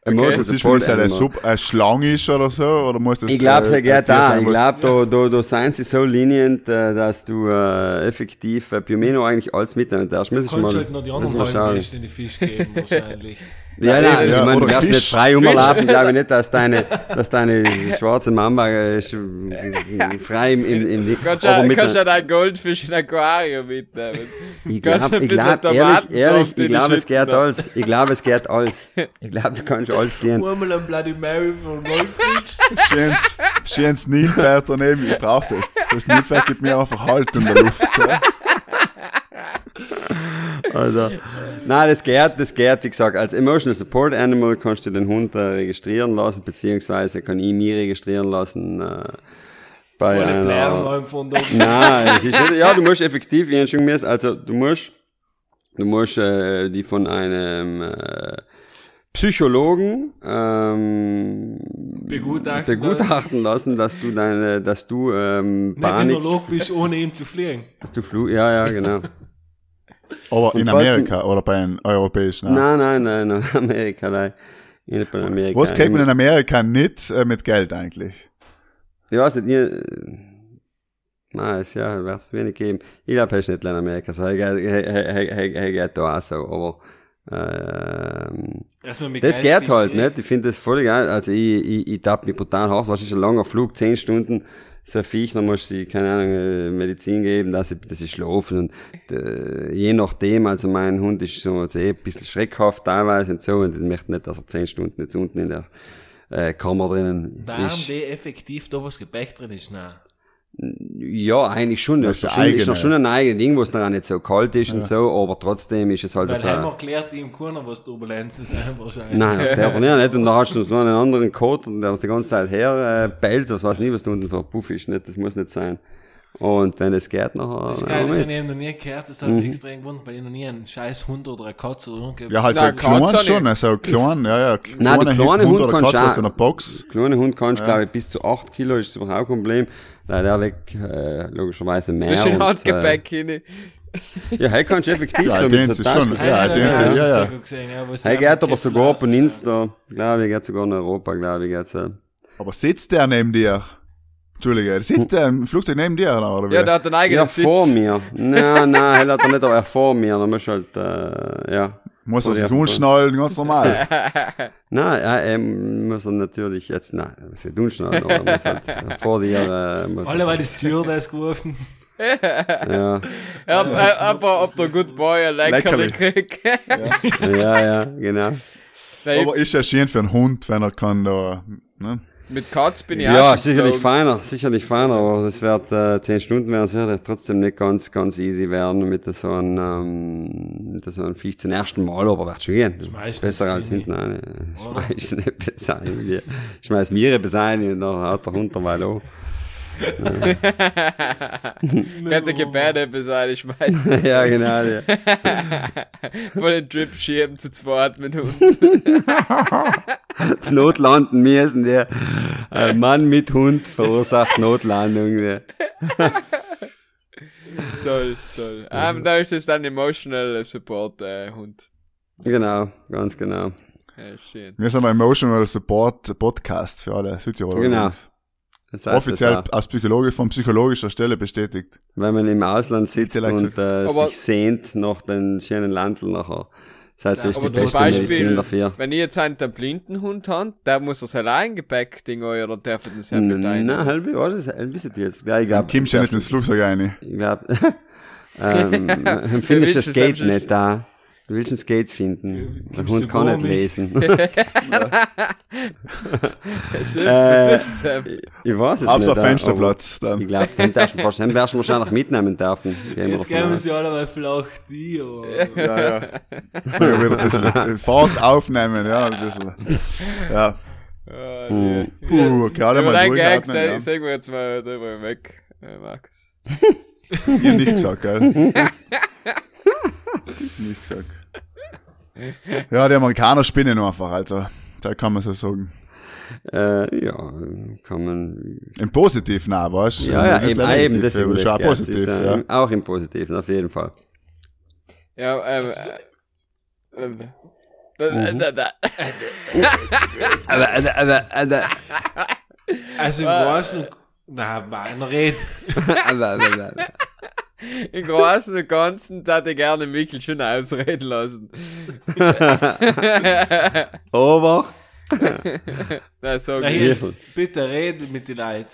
Emotional Was ist, wenn es eine. Sub eine Schlange ist oder so? Oder muss das Ich glaube, äh, Tier da. Ich glaube, da, da, da sind sie so lenient, äh, dass du äh, effektiv äh, Biomeno eigentlich alles mitnehmen darfst. Müssen wir Kannst mal, halt noch die müssen anderen wir schauen. in die Fisch geben, wahrscheinlich. Ja, nein, Ja, ich meine, du darfst nicht frei rumlaufen, glaube ich nicht, dass deine, dass deine schwarze Mamba äh, frei im, im, im Weg, Kannst aber du mit kannst einer- du dein Goldfisch in Aquarium mitnehmen? Ich glaube, ich glaub, ehrlich, ehrlich, ich glaube, es geht alles. Ich glaube, es geht alles. Ich glaube, du kannst alles dienen. Einmal ein Bloody Mary von Goldfisch. Schönes, schönes Nilpferd daneben. Ich brauche das. Das Nilpferd gibt mir einfach Halt in der Luft. Ja. Also, nein, das geht, das geht, wie gesagt, als Emotional Support Animal kannst du den Hund äh, registrieren lassen, beziehungsweise kann ich mich registrieren lassen, äh, bei Volle einer, Blären von Nein, es ist, nicht- ja, du musst effektiv, ich schon gemerkt, also du musst, du musst äh, die von einem äh, Psychologen ähm, Begutachten begutachten lassen, dass du deine, dass du ähm, nicht Panik, der Luft bist, ohne ihm zu fliegen. dass du Flu, ja, ja, genau. Aber in Amerika oder bei den europäischen. Nein, nein, nein, nein, Amerika, nein. Ich nicht bei Amerika. Was kriegt man in Amerika nicht äh, mit Geld eigentlich? Ich weiß nicht, ihr, äh, nein, es ja, wird es wenig geben. Ich glaube, es ist nicht in Amerika so. Ich geht da auch so, aber, ähm, Das geht halt viel nicht. Ich finde das voll geil. Also ich, ich, ich tapp mich brutal hart. Was ist ein langer Flug, zehn Stunden. So ein Viech, dann musst du, sie, keine Ahnung, äh, Medizin geben, dass sie, dass sie schlafen. Und äh, je nachdem, also mein Hund ist so also eh ein bisschen schreckhaft teilweise und so. Und ich möchte nicht, dass er zehn Stunden jetzt unten in der äh, Kammer drinnen Darum, ist. die effektiv da was Gepäck drin ist, nein. Ja, eigentlich schon. Das Das ist ist, der schon, ist noch eigene. schon ein eigenes Ding, wo es noch nicht so kalt ist und so, aber trotzdem ist es halt Weil so. heim erklärt ihm keiner, was Turbulenzen sind, wahrscheinlich. Nein, erklärt er nicht. Und da hast du so einen anderen Code, der uns die ganze Zeit her äh, bellt, das weiß nicht, was da unten für ein Puff ist. Nicht? Das muss nicht sein. Und wenn es geht nachher. Das ist ja, geil, das habe ich eben noch nie gehört, das hat mich extrem gewundert, weil ich noch nie einen scheiß Hund oder eine Katze oder irgendwas. Ja, halt so klein Katze schon, also klein, ja, ja. Nein, die kleine Hund Hund oder kannst Katze du aus einer Box. Kleine Hund kannst, glaube ich, bis zu 8 Kilo ist überhaupt kein Problem. Weil der weg, äh, logischerweise mehr. Ein und, Handgepäck hin. Äh, ja, hey kannst du effektiv Ja, so den mit so schon- Taschen- ja, den ja, das ja. ja, was Hey, geht aber sogar von aus- Insta, glaube ich, geht sogar in Europa, glaube ich, geht's, äh. Aber sitzt der neben dir? Entschuldige, sitzt der im Flugzeug neben dir, oder wie? Ja, der hat einen eigenen Ja, Sitz. vor mir. Nein, nein, er hat er nicht, aber er vor mir. Dann musst du halt, äh, ja. Muss er Ja. sich umschnallen, ganz normal. Nein, er, er muss er natürlich jetzt, nein, er muss nicht umschneiden, aber er muss halt äh, vor dir, äh, Alle weil die Stewardess gerufen. ja, Er hat äh, aber, ob der Good Boy ein Leckerli Leckerli. kriegt. ja, ja, genau. Aber ist ja schön für einen Hund, wenn er kann da, ne? Mit Katz bin ich Ja, auch sicherlich geflogen. feiner, sicherlich feiner, aber das wird, äh, zehn Stunden werden sicher trotzdem nicht ganz, ganz easy werden mit so einem, ähm, mit so einem Viech zum ersten Mal, aber wird schon gehen. Schmeißt Besser als hinten eine. Schmeiß nicht besser irgendwie. Schmeiß mir besein und dann haut der Hund dabei an. Ganze Gebärde beiseite schmeißen. ja, genau, ja. Von den Trip schieben zu zweit mit Hund. Notlanden müssen, der äh, Mann mit Hund verursacht Notlandung. Der. toll, toll. Ähm, da ist das dann Emotional Support äh, Hund. Genau, ganz genau. Ja, schön. Wir sind ein Emotional Support Podcast für alle Südtiroler. Genau. übrigens. Das heißt, Offiziell das auch, aus Psychologe, von psychologischer Stelle bestätigt. wenn man im Ausland sitzt und äh, sich sehnt nach den schönen Landl nachher. Das heißt, das ist die Aber zum beste Beispiel, Medizin dafür. wenn ich jetzt einen der blinden Hund habe, der muss das allein Gepäck Ding oder darf er das ja mit ein? Nein, halb, was ist, halb ist es jetzt? Ja, ich glaube, kommst du ja nicht ins Flugzeug rein. ich glaube, ähm, findest willst das es Skate am nicht da. Du willst ein Skate finden. Der gibst Hund kann nicht lesen. Äh, ich weiß es Abs auf nicht. äh, Fensterplatz aber Ich dann. glaube, den darfst du den wirst du wahrscheinlich mitnehmen dürfen. Gehen wir Jetzt geben aus. sie alle mal flach die, Ja, ja. Wieder ein bisschen Fahrt aufnehmen, ja, ein bisschen. Ja. Mhm. nee. Uh, gerade Über mal durchatmen, ja. sag- sagen wir jetzt mal drüber weg, äh, Markus. Ich hab nicht gesagt, gell? nicht gesagt. Ja, die Amerikaner spinnen einfach, also. Da kann man so sagen. Äh, ja, kann man. Im Positiven auch, weißt du? Ja, ja, eben, negativ, eben, das schon auch positiv, ist, äh, ja. Auch im Positiven, auf jeden Fall. Ja, ähm, äh, äh, also im Großen und na, meiner Red. Im Großen und Ganzen hätte ich gerne Mikkel schon ausreden lassen. Aber, Na, sag Na, jetzt, bitte rede mit den Leuten.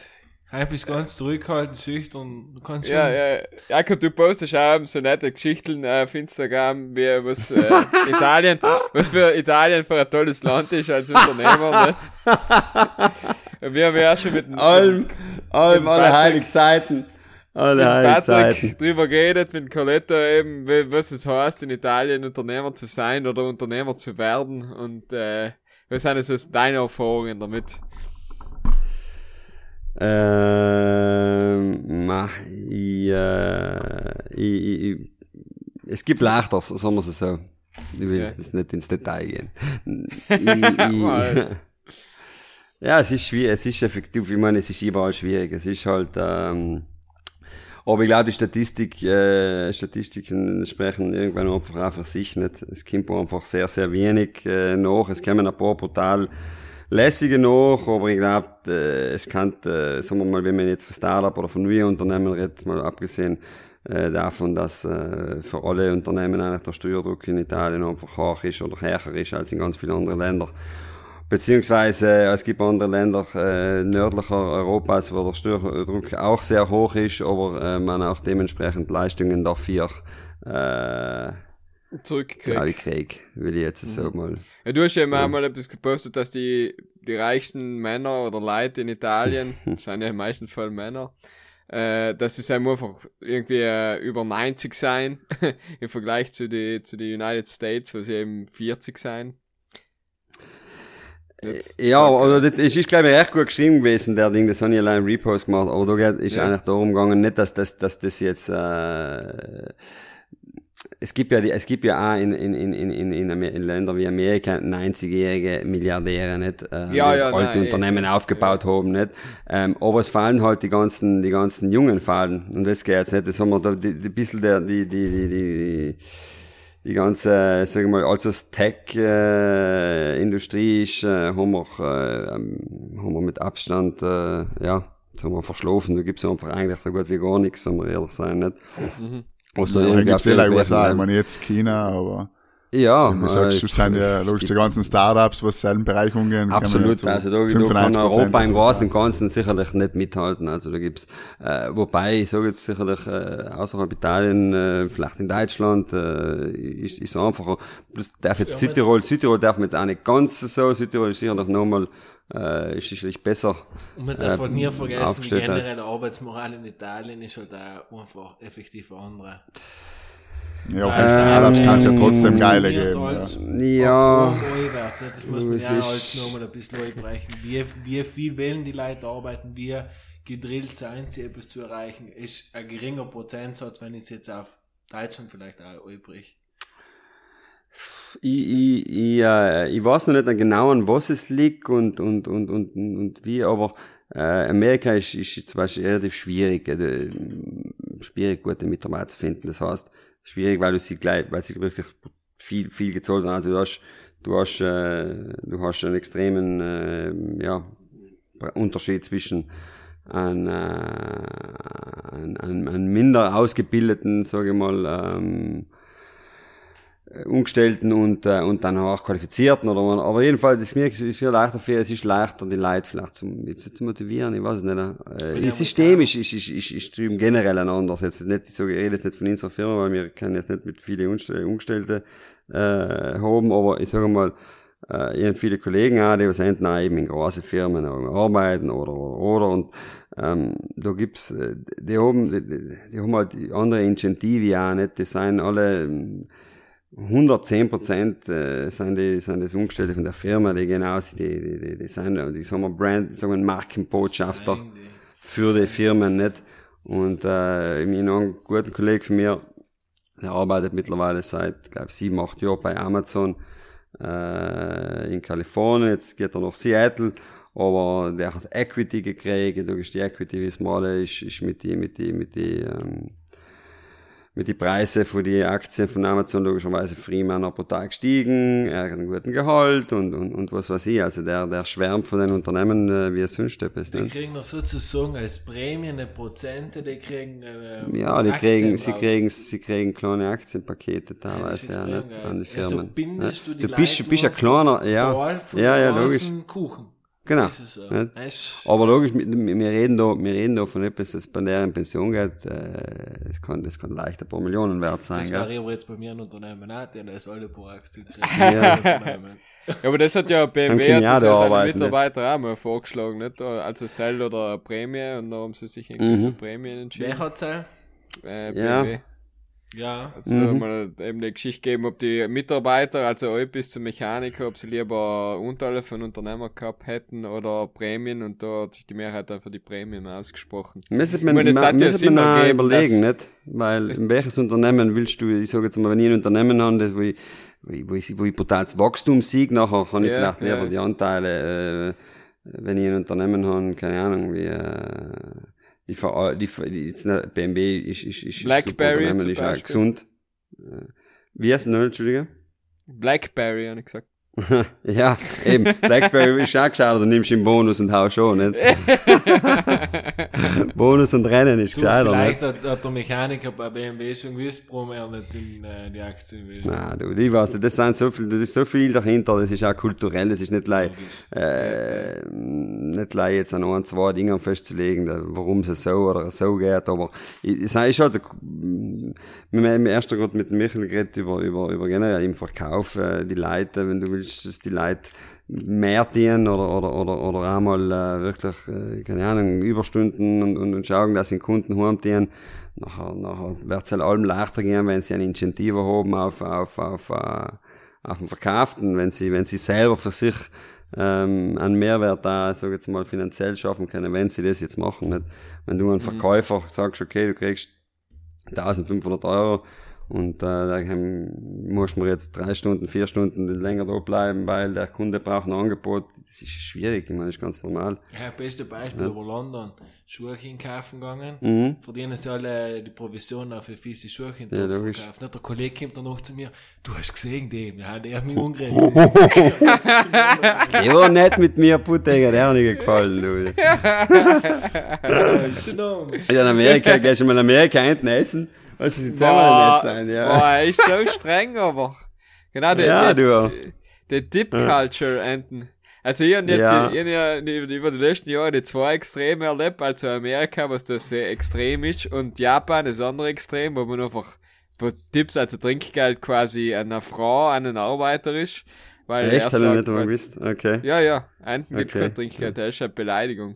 Heim bist ganz zurückhaltend, schüchtern. Du kannst schon. Ja, ja, Jakob, du postest auch so nette Geschichten auf Instagram, wie was äh, Italien, was für Italien für ein tolles Land ist als Unternehmer, nicht? Und wir haben ja auch schon mit dem, allem, allem, alle heiligen Zeiten. Alle Patrick drüber geredet mit Coletta eben, was es heißt, in Italien Unternehmer zu sein oder Unternehmer zu werden. Und äh, was sind so deine Erfahrungen damit? Ähm, ma, ich, äh, ich, ich, es gibt Leichteres, sagen wir es so. Ich will Ja. jetzt nicht ins Detail gehen. Ich, ich, ja, es ist schwierig, es ist effektiv, ich meine, es ist überall schwierig. Es ist halt, ähm, aber ich glaube, die Statistik, äh, Statistiken sprechen irgendwann einfach auch für sich nicht. Es kommt einfach sehr, sehr wenig äh, nach. Es kommen ein paar brutal lässige nach, aber ich glaube, äh, es kann, äh, sagen wir mal, wenn man jetzt von Startup oder von neuen Unternehmen redet, mal abgesehen äh, davon, dass äh, für alle Unternehmen eigentlich der Steuerdruck in Italien einfach hoch ist oder höher ist als in ganz vielen anderen Ländern. Beziehungsweise äh, es gibt andere Länder äh, nördlicher Europas, wo der Steuerdruck auch sehr hoch ist, aber äh, man auch dementsprechend Leistungen dafür äh, Zurückkriegt. krieg, will ich jetzt so mal. Ja, du hast ja mal, mal etwas gepostet, dass die, die reichsten Männer oder Leute in Italien, das sind ja im meisten Fall Männer, äh, dass sie einfach irgendwie äh, über 90 sein, im Vergleich zu die, zu die United States, wo sie eben 40 sein. Jetzt Ja, oder das, es ist glaube ich recht gut geschrieben gewesen, der Ding, das habe ich allein im Repost gemacht, aber da geht, ist Ja. eigentlich darum gegangen, nicht, dass das, dass das jetzt, äh, es gibt ja, die, es gibt ja auch in, in, in, in, in, in, Ländern wie Amerika 90-jährige Milliardäre, nicht, äh, Ja, die ja, alte nein, Unternehmen eh, aufgebaut haben, nicht, ähm, aber es fallen halt die ganzen, die ganzen jungen Fallen, und das geht jetzt nicht, das haben wir da, die, die bisschen der, die, die, die, die, die ganze, sag ich mal, also das Tech-Industrie ist, äh, haben wir, äh, ähm, haben wir mit Abstand, äh, ja, das haben wir verschlafen. Da gibt's einfach eigentlich so gut wie gar nichts, wenn wir ehrlich sein, nicht? Was da Ja, irgendwie gibt's eh USA, ich meine jetzt China, aber Ja, wie sagst äh, du, sind ja logisch die ganzen Startups, was selben Bereich umgehen. Absolut, also da, da kann Europa im Großen und Ganzen sicherlich nicht mithalten. Also da gibt's, äh, wobei ich sage jetzt sicherlich äh, außerhalb Italien, äh, vielleicht in Deutschland, äh, ist, ist einfacher. Plus darf jetzt Ja, Südtirol, Südtirol darf man jetzt auch nicht ganz so. Südtirol ist sicherlich nochmal äh, ist sicherlich besser. Und man darf äh, halt nie vergessen, die generelle Arbeitsmoral in Italien ist halt auch einfach effektiv andere. Ja, okay, Also, Startups kann es ja ähm, trotzdem geile Wird geben. Ja. als Ja. Das muss man ja als nochmal ein bisschen einbrechen. Wie, wie viel wollen die Leute arbeiten, wie gedrillt sein sie etwas zu erreichen, ist ein geringer Prozentsatz, wenn ich es jetzt auf Deutschland vielleicht auch übrig. Ich, ich, ich, äh, ich weiß noch nicht genau an was es liegt und, und, und, und, und, und wie, aber äh, Amerika ist, ist zum Beispiel relativ schwierig, äh, schwierig gute Mitarbeiter zu finden. Das heißt, schwierig, weil du sie gleich, weil sie wirklich viel, viel gezahlt haben. Also du hast, du hast, äh, du hast einen extremen, äh, ja, Unterschied zwischen an, äh, an, an minder ausgebildeten, sage ich mal, ähm, äh, Umgestellten und, äh, und dann auch Qualifizierten oder aber jedenfalls ist mir ist viel leichter für es ist leichter die Leute vielleicht zum, jetzt zu motivieren ich weiß es nicht äh, ja das System ist, ist, ist, ist, ist drüben generell ein anderes. Jetzt nicht so ich rede jetzt nicht von unserer Firma weil wir können jetzt nicht mit vielen Umstell- Umgestellte äh, haben aber ich sage mal äh, ich habe viele Kollegen auch, die sind auch eben in große Firmen arbeiten oder, oder, oder, und, ähm, da gibt's, äh, die haben, die, die haben halt andere Incentive auch nicht, die sind alle, ähm, 110 Prozent äh, sind die sind das Umgestellte von der Firma, die genau die die die, die sind die sagen wir Brand, sagen wir Markenbotschafter für die Firmen nicht. Und äh, ich meine, ein guter Kollege von mir, der arbeitet mittlerweile seit glaube sieben acht Jahren bei Amazon äh, in Kalifornien, jetzt geht er nach Seattle, aber der hat Equity gekriegt, ist die Equity, wissen wir alle, ist, ist mit die mit die mit die ähm, mit die Preise für die Aktien von Amazon logischerweise Freeman pro Tag gestiegen, er hat einen guten Gehalt und, und, und was weiß ich. Also der, der schwärmt von den Unternehmen, äh, wie es sonst. Die Ne? kriegen noch sozusagen als Prämie eine Prozente, die kriegen äh, Ja, die Aktien kriegen, sie drauf. kriegen, sie kriegen kleine Aktienpakete teilweise, ist ja, nicht, geil. an die Also Firmen. bindest ne? du die du bist, Leute bist ein kleiner, ja, ja, ja, logisch. Kuchen. Genau. Ist es so. Ja. Es- Aber logisch, wir reden da, wir reden da von etwas, das bei der in Pension geht, äh, es kann, das kann leicht ein paar Millionen wert sein, Das wäre aber jetzt bei mir ein Unternehmen auch, der ist alle paar Aktien Ja. Ja, aber das hat ja BMW hat ja das da ja seine ne? Mitarbeiter auch mal vorgeschlagen, nicht? Also Sell oder Prämie und da haben sie sich irgendwie Mhm. für Prämien entschieden. Wer hat's auch? Äh. BMW. Ja. Also Mhm. mal eben die Geschichte geben, ob die Mitarbeiter, also alle bis zum Mechaniker, ob sie lieber Unterteile von Unternehmer gehabt hätten oder Prämien und da hat sich die Mehrheit dann für die Prämien ausgesprochen. Müsste man, meine, es ma- darf ja müsste man auch ergeben, überlegen, nicht? Weil, welches Unternehmen willst du, ich sage jetzt mal, wenn ich ein Unternehmen habe, das, wo ich, wo ich, wo ich, brutales Wachstum sehe, nachher kann ich Ja, vielleicht lieber ja. die Anteile, äh, wenn ich ein Unternehmen habe, keine Ahnung, wie, äh, die, Ver- die, jetzt nicht- BMW ist, ist, ist, ist Blackberry Unternehmen, zum ist auch gesund. Äh, Wie heißt es Entschuldige? Blackberry, habe ich gesagt. ja, eben, Blackberry ist auch geschaut, du nimmst im Bonus und haust schon, nicht? Bonus und Rennen ist Du, gescheiter, nicht? vielleicht hat, hat der Mechaniker bei BMW schon gewusst, warum er nicht in äh, die Aktien will. Na, du, ich weiß nicht, das sind so viel, das ist so viel dahinter, das ist auch kulturell, das ist nicht leid, äh, nicht leid jetzt an ein, zwei Dingen festzulegen, warum es so oder so geht, aber ich, es ist halt, wir haben im ersten Grad mit Michael geredet über, über, über generell im Verkauf, äh, die Leute, wenn du willst, dass die Leute mehr dienen oder, oder, oder, oder einmal äh, wirklich, äh, keine Ahnung, Überstunden und, und, und schauen, dass sie den Kunden heimdienen, nachher, nachher wird's halt allem leichter gehen, wenn sie ein Incentive haben auf, auf, auf, äh, auf den Verkauften, wenn sie, wenn sie selber für sich ähm, einen Mehrwert da, sag jetzt mal, finanziell schaffen können, wenn sie das jetzt machen. Nicht? Wenn du einen Verkäufer sagst, okay, du kriegst 1500 Euro und äh, da musst du jetzt drei Stunden, vier Stunden länger da bleiben, weil der Kunde braucht ein Angebot. Das ist schwierig, ich meine, das ist ganz normal. Ja, beste Beispiel über London. Schuhe hinkaufen gegangen. Mhm. Verdienen sie alle die Provision auf für fiese Schuhe Ja, verkauft. Der Kollege kommt dann noch zu mir, du hast gesehen, dem, ja, der hat mich umgeredet. Der war nicht mit mir, Puttega, der hat nicht gefallen, du. Ja, in Amerika, gehst du mal in Amerika hinten essen? Ist jetzt immer Boah, nicht sein, ja. boah, ist so streng, aber. Genau, der, Ja, der, du. der Dip Culture enden. Also ich hab jetzt Ja. ich hab ja über die letzten Jahre die zwei Extreme erlebt, also Amerika, was das sehr extrem ist, und Japan das andere Extrem, wo man einfach, wo Tipps, also Trinkgeld quasi an einer Frau, an einen Arbeiter ist. Weil Echt, er sagt, nicht weil- gewusst. Okay. Ja, ja, Enten gibt Okay. kein Trinkgeld, das ist eine Beleidigung.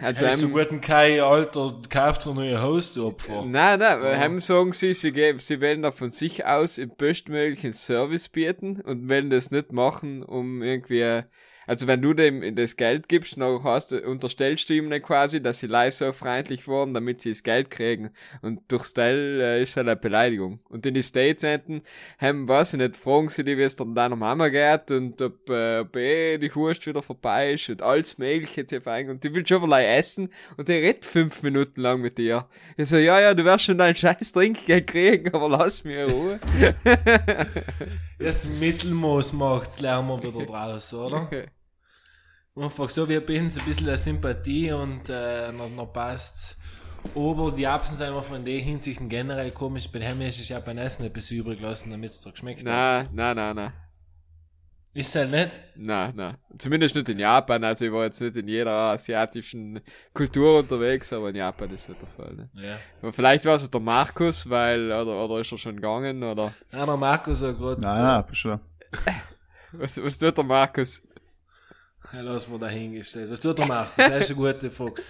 Also, Also, so ähm, gut kein Alter, kauft so neue Haus, du Opfer. Nein, nein, weil heim sagen sie, sie, geben, sie wollen da von sich aus im bestmöglichen Service bieten und wollen das nicht machen, um irgendwie, also wenn du dem das Geld gibst, dann hast du, unterstellst du ihm dann quasi, dass sie leise so freundlich wurden, damit sie das Geld kriegen. Und durchs Teil äh, ist halt eine Beleidigung. Und in die States enden, haben, ich nicht, fragen sie die, wie es dann deiner Mama geht und ob, äh, ob eh die Wurst wieder vorbei ist und alles mögliche zu fein. Und die will schon mal essen und der redet fünf Minuten lang mit dir. Ich so, ja, ja, du wirst schon dein scheiß Trinkgeld kriegen, aber lass mir in Ruhe. Das Mittelmaß macht's, lernen wir wieder draus, oder? Einfach so wie bei uns, ein bisschen eine Sympathie und äh, noch, noch passt's. Aber die Apsen sind einfach von der Hinsicht generell komisch. Bei dem ist ja beim Essen etwas übrig lassen, damit es dir geschmeckt hat. Na, na, na, na. Ist halt nicht? Na, na. Zumindest nicht in Japan. Also ich war jetzt nicht in jeder asiatischen Kultur unterwegs, aber in Japan ist nicht der Fall. Ne? Ja. Aber vielleicht war es der Markus, weil, oder, oder ist er schon gegangen, oder Nein, der Markus hat gerade. Nein, nein, bist du was, was tut der Markus? Ja, lass mal dahingestellt. Was tut der Markus? Das ist eine gute Frage.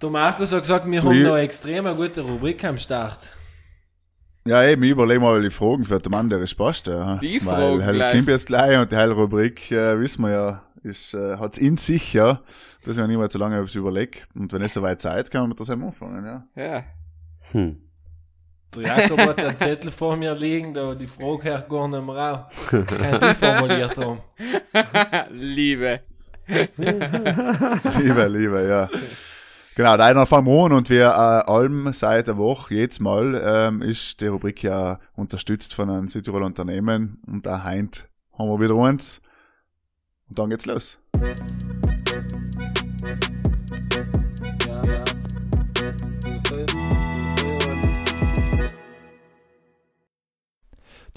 Der Markus hat gesagt, wir haben da eine extrem gute Rubrik am Start. Ja, eben, ich überlege mal die Fragen für den Mann, der ist passt. Ja. Die Fragen Weil. Hell kommt jetzt gleich und die heile Rubrik, äh, wissen wir ja, ist, äh, hat's in sich, ja, dass ich nicht mehr zu lange etwas überlege. Und wenn es soweit Zeit, kann man mit das eben anfangen, ja. Ja. Hm. Der Jakob hat einen Zettel vor mir liegen, da die Frage hört gar nicht mehr auf. Kann die formuliert haben. Liebe. Liebe, liebe, ja. Genau, da fangen wir an und wir äh, allem seit der Woche, jedes Mal, ähm, ist die Rubrik ja unterstützt von einem Südtiroler Unternehmen und da heint haben wir wieder eins. Und dann geht's los.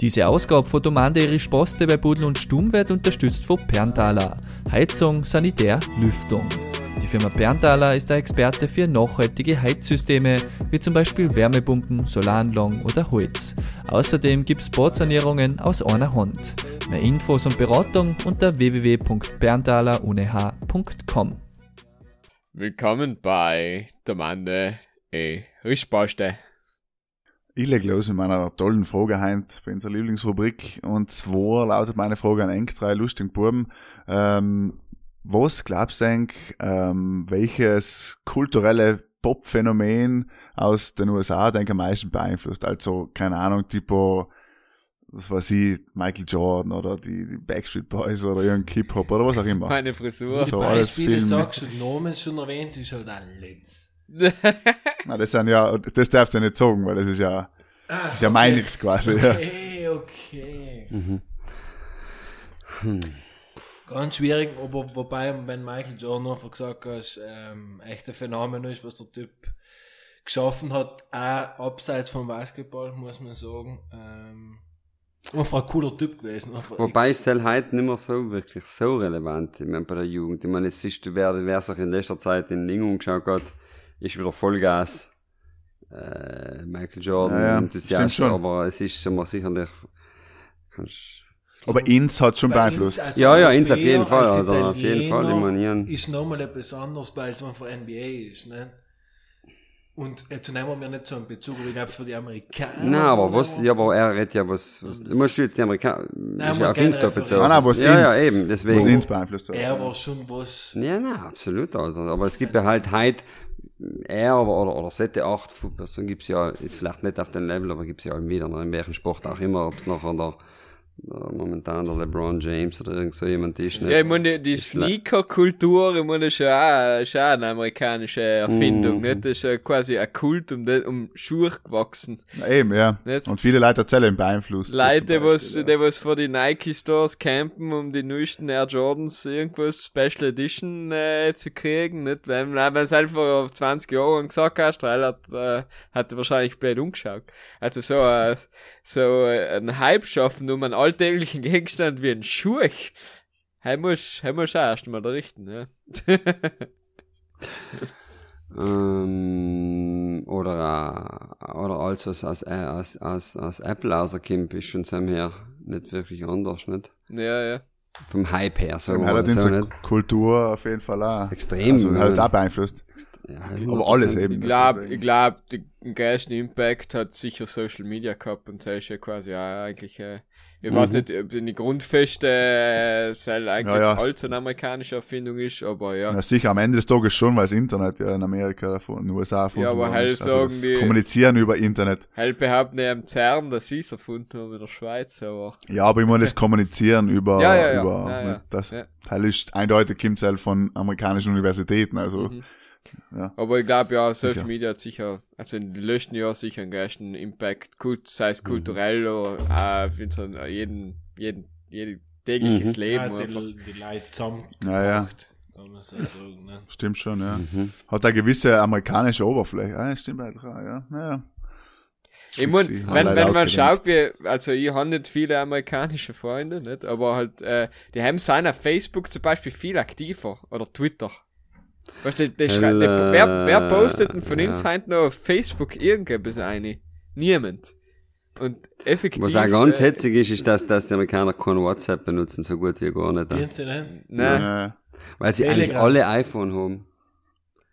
Diese Ausgabe von Domande Irisch Poste bei Budel und Stumm wird unterstützt von Pernthaler. Heizung, Sanitär, Lüftung. Die Firma Pernthaler ist der Experte für nachhaltige Heizsysteme, wie zum Beispiel Wärmepumpen, Solaranlagen oder Holz. Außerdem gibt's Bordsanierungen aus einer Hand. Mehr Infos und Beratung unter www.bernthaleruneh.com. Willkommen bei Domande e Rischposte. Ich leg los mit meiner tollen Frage heint bei unserer Lieblingsrubrik. Und zwar lautet meine Frage an Enk, drei lustigen Buben. Ähm, was glaubst du, Enk, ähm, welches kulturelle Pop-Phänomen aus den USA, denke am meisten beeinflusst? Also, keine Ahnung, tipo, was weiß ich, Michael Jordan oder die, die Backstreet Boys oder irgendein Hip-Hop oder was auch immer. Meine Frisur. So alles Beispiele sagst du, die Namen schon erwähnt, ist halt alles. Na, das sind ja, das darfst du ja nicht sagen, weil das ist ja, das ist ja meiniges quasi, ja. Okay, okay. Mhm. Ganz schwierig, aber wobei, wenn Michael Jordan einfach gesagt hast, ähm, echt ein Phänomen ist, was der Typ geschaffen hat, auch abseits vom Basketball, muss man sagen. Ähm, einfach ein cooler Typ gewesen. Wobei ist es halt nicht mehr so wirklich so relevant, ich meine, bei der Jugend. Ich meine, es ist, wer, wer sich in letzter Zeit in Ling umgeschaut hat, ist wieder Vollgas. Äh, Michael Jordan, Ja, ja, Enthusiast, aber es ist immer sicherlich, kannst, Aber ins hat schon beeinflusst. als ja, ja, ins auf jeden Fall, oder auf jeden Fall, ich meine. Ist nochmal etwas anderes, weil es einfach NBA ist, ne? Und jetzt nehmen wir nicht so einen Bezug, aber ich glaube, für die Amerikaner. Nein, aber was, ja, aber er redet ja was, was du musst jetzt die Amerikaner, ist man ja auf Insta bezogen. Nein, nein, was ja, ins, ja, eben, was deswegen. ins beeinflusst hat. Er war schon was. Ja, nein, absolut, Alter. Aber es gibt ja halt heute, er aber, oder, oder Sette 8 Personen gibt's ja, jetzt vielleicht nicht auf dem Level, aber gibt's ja auch wieder, in welchem Sport auch immer, ob's nachher der, der momentan der LeBron James oder irgend so jemand ist, ne? Ja, ich meine, die Sneaker-Kultur, ich meine, ist ja auch, ist auch eine amerikanische Erfindung, Mhm. nicht? Das ist ja quasi ein Kult um, um Schuhe gewachsen. Ja, Eben, ja. Nicht? Und viele Leute erzählen beeinflusst. Leute, zum was, Beispiel, die was vor die Nike Stores campen, um die neuesten Air Jordans irgendwas Special Edition äh, zu kriegen, nicht? Wenn, wenn es einfach vor 20 Jahren gesagt hast, weil hat, äh, hat er wahrscheinlich blöd umgeschaut. Also so, äh, so äh, ein Hype schaffen um einen alltäglichen Gegenstand wie ein Schuh. Hey muss, hey muss auch erst mal da richten, ja. Ähm, oder, oder alles, was aus, äh, aus, aus, aus Apple rauskommt, ist schon seinem her nicht wirklich anders, nicht? ja, ja. Vom Hype her, so, Ja, oder hat so? Kultur auf jeden Fall auch. Extrem, Also, halt auch beeinflusst. Ja, Aber alles eben. Ich glaube, ich glaub, den größten Impact hat sicher Social Media gehabt und das ist ja quasi auch eigentlich, äh, ich weiß nicht, ob die Grundfeste äh, soll eigentlich Ja, ja. als eine amerikanische Erfindung ist, aber ja. Ja, sicher, am Ende des Tages schon, weil das Internet ja in Amerika, von den USA erfunden Ja, aber halt. Also sagen die- Kommunizieren über Internet. Halt behaupten ja im CERN, dass sie es erfunden haben in der Schweiz, aber Ja, aber ich meine das Kommunizieren über, Ja, ja, ja. über Ja, ja. das Ja. Teil ist eindeutig kommt es halt von amerikanischen Universitäten, also Mhm. Ja. Aber ich glaube ja, Social Sicher. Media hat sicher, also in den letzten Jahren sicher einen größten Impact, kult, sei Mhm. es kulturell oder auch für so jeden, jeden, jeden tägliches Mhm. Leben Ja, einfach. die, die Leute zusammengebracht, Ja, ja. kann man so sagen. Ne? Stimmt schon, ja. Mhm. Hat eine gewisse amerikanische Oberfläche. Ja, stimmt auch, ja. Naja. Ich haben wenn, wenn man schaut, wie, also ich habe nicht viele amerikanische Freunde, nicht? Aber halt, äh, die haben sein auf Facebook zum Beispiel viel aktiver oder Twitter. Weißt du, schrei- die, Äh, wer, wer postet denn von uns ja. heute noch auf Facebook irgendetwas eine? Niemand. Und effektiv. Was auch ganz äh, hetzig ist, ist, dass, dass die Amerikaner kein WhatsApp benutzen, so gut wie gar nicht. Sie nicht? Nein. Ja. Weil sie eigentlich Telegram. alle iPhone haben.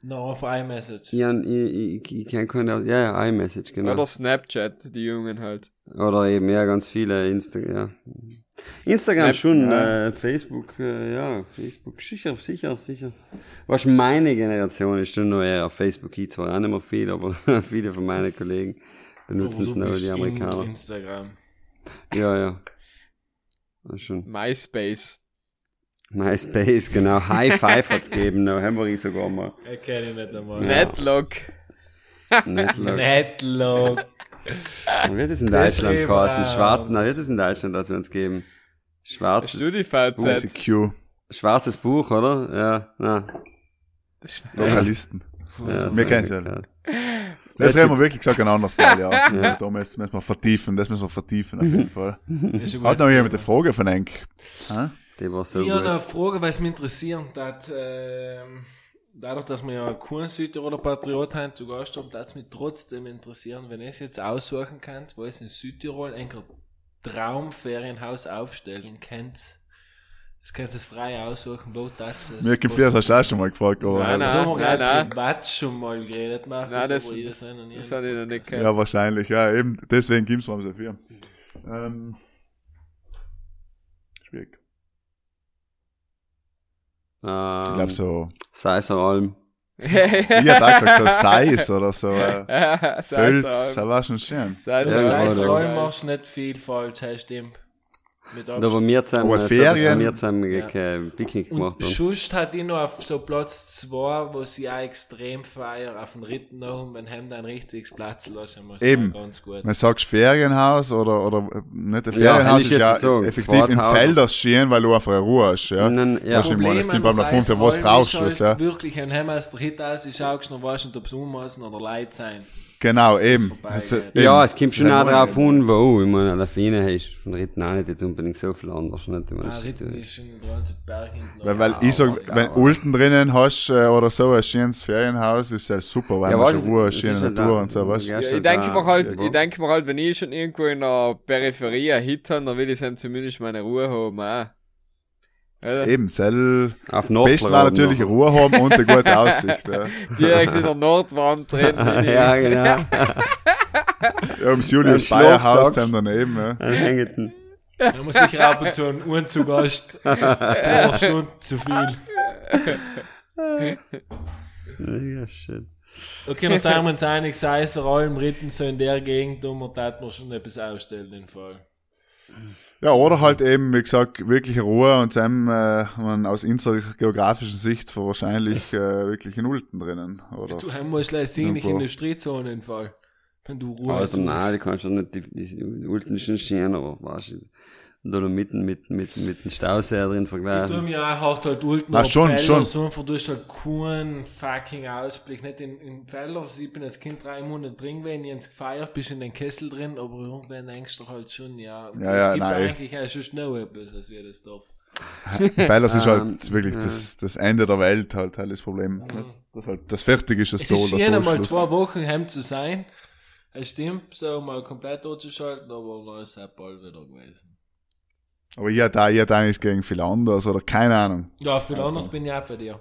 No, auf iMessage. Han- ich, ich, ich kann keine, ja, ja, iMessage, genau. Oder Snapchat, die Jungen halt. Oder eben, ja, ganz viele Instagram, ja. Instagram Snap, schon, ja. äh, Facebook, äh, ja, Facebook, sicher, sicher, sicher. Was meine Generation ist schon noch eher auf Facebook, ich zwar auch nicht mehr viel, aber viele von meinen Kollegen benutzen es noch, die in Amerikaner. Instagram. Ja, ja. Ja, schon. MySpace. MySpace, genau. High Five hat's gegeben, noch haben wir sogar mal. Ich kenne ihn nicht einmal. Ja. Netlog. Netlog. Netlog. Wird es in Das Deutschland kosten? Schwarz, na, wird es in Deutschland, dass wir uns geben? Schwarzes. Buch. ICQ, Schwarzes Buch, oder? Ja, na. Lokalisten. Ja, Wir so kennen's ungefähr. Das Jetzt reden wir wirklich gesagt ein anderes Mal, ja. ja. Da müssen, wir vertiefen, das müssen wir vertiefen auf jeden Fall. Hat noch jemand eine Frage von Enk? Die war so Ich habe eine. Frage, weil es mich interessiert hat. Ähm, dadurch, dass wir ja keinen Südtiroler Patriot haben zu Gast haben, würde es mich trotzdem interessieren, wenn ihr es jetzt aussuchen könnt, wo es in Südtirol ein Traumferienhaus aufstellen könnt. Das könnt ihr frei aussuchen, wo das ist. Mir gibt das hast du auch schon mal gefragt, aber Nein, nein. So haben wir nein, gerade privat schon mal geredet, Markus, Nein, das- aber das Das habe ich noch nicht gehört. ja, wahrscheinlich, ja, eben, deswegen gibt's mal so viel. Ähm, schwierig. Ich Ähm, glaube so, Seiseralm. Ich hätte auch gesagt so Seis oder so, äh, Ja, Fölz, das war schon schön. Das Ja, heißt, oder- Rollen machst nicht viel falsch, das stimmt. Mit Da wo wir zusammen, Aber äh, Ferien- wir zusammen Ja. ja. Picknick gemacht Und haben. Schust hat ich noch auf so Platz 2, wo sie auch extrem feiern, auf den Ritten noch, und wenn haben ein richtiges Platz lassen, muss Eben. ganz gut. Man sagst Ferienhaus oder, oder äh, nicht ein Ja, Ferienhaus ich ist jetzt ja gesagt, effektiv im Zweithaus. Felder stehen, weil du einfach eine Ruhe hast, ja. Nein, ja. Das ist immer, das kommt beim Fünf, für was brauchst du es, ja. Wirklich, wenn haben aus der Hit aus, ich schaust noch, weißt nicht, ob es ummaßen oder leid sein. Genau, eben. Also, eben. Ja, es kommt Das schon auch drauf an, wo. Ich meine, der Fine ist von Ritten auch nicht jetzt unbedingt so viel anders. Nicht? Ich meine, Ah, Ritten ist, schon der ganze Berg hinten. Weil, weil Ja, ich sag, aber- wenn Ulten drinnen hast äh, oder so, ein schönes Ferienhaus, ist ja super, weil Ja, man schon Ruhe, das schöne Natur und so, weißt Ja, ich denke mir halt, Ja, ich denke mir halt, wenn ich schon irgendwo in der Peripherie einen Hit habe, dann will ich dann zumindest meine Ruhe haben, auch. Oder? Eben, sel Auf Best Nordler war natürlich Ruhe haben und eine gute Aussicht. Ja, Direkt in der Nordwand drin. ja, genau. ja ums Julius Ein Bayer Haus daneben. Ja. Ein Hängeten. Da muss ich ab und zu einen Uhren zu Gast pro Stunde zu viel. Ja, shit. Okay, dann sagen wir uns einig, sei es Rollen, Ritten so in der Gegend, und man tat man schon etwas ausstellen, den Fall. Ja, oder halt eben, wie gesagt, wirkliche Ruhe und dann äh, man aus unserer geografischen Sicht wahrscheinlich äh, wirklich in Ulten drinnen. Oder? Du haben musst gleich sehen, nicht Irgendwo. Industriezone im Fall. Wenn du Ruhe Also, suchst. nein, die kannst du nicht, die, die Ulten ist nicht schön, aber weißt du, da mitten mit, mit, mit dem Stausee drin Ich tu vergleichen. mir auch hart halt Ulten auf schon, Felder, schon. so einfach, du hast halt keinen fucking Ausblick. Nicht in, in Felder, also ich bin als Kind drei Monate drin gewesen, ich hab's gefeiert, bist in den Kessel drin, aber irgendwann denkst du halt schon, ja, Ja, es ja, gibt nein. eigentlich auch schon schnell etwas, als wir das darf. Weil das ist Ähm, halt wirklich das, das Ende der Welt halt, halt das Problem. Das, halt, das fertig ist das Es Zoll, ist der schön, einmal Torschluss. zwei Wochen heim zu sein. Es stimmt, so mal komplett durchzuschalten, aber dann ist es bald wieder gewesen. Aber ich hätte, ich hätte eigentlich gegen viel anders oder keine Ahnung. Ja, viel anders bin ich auch bei dir.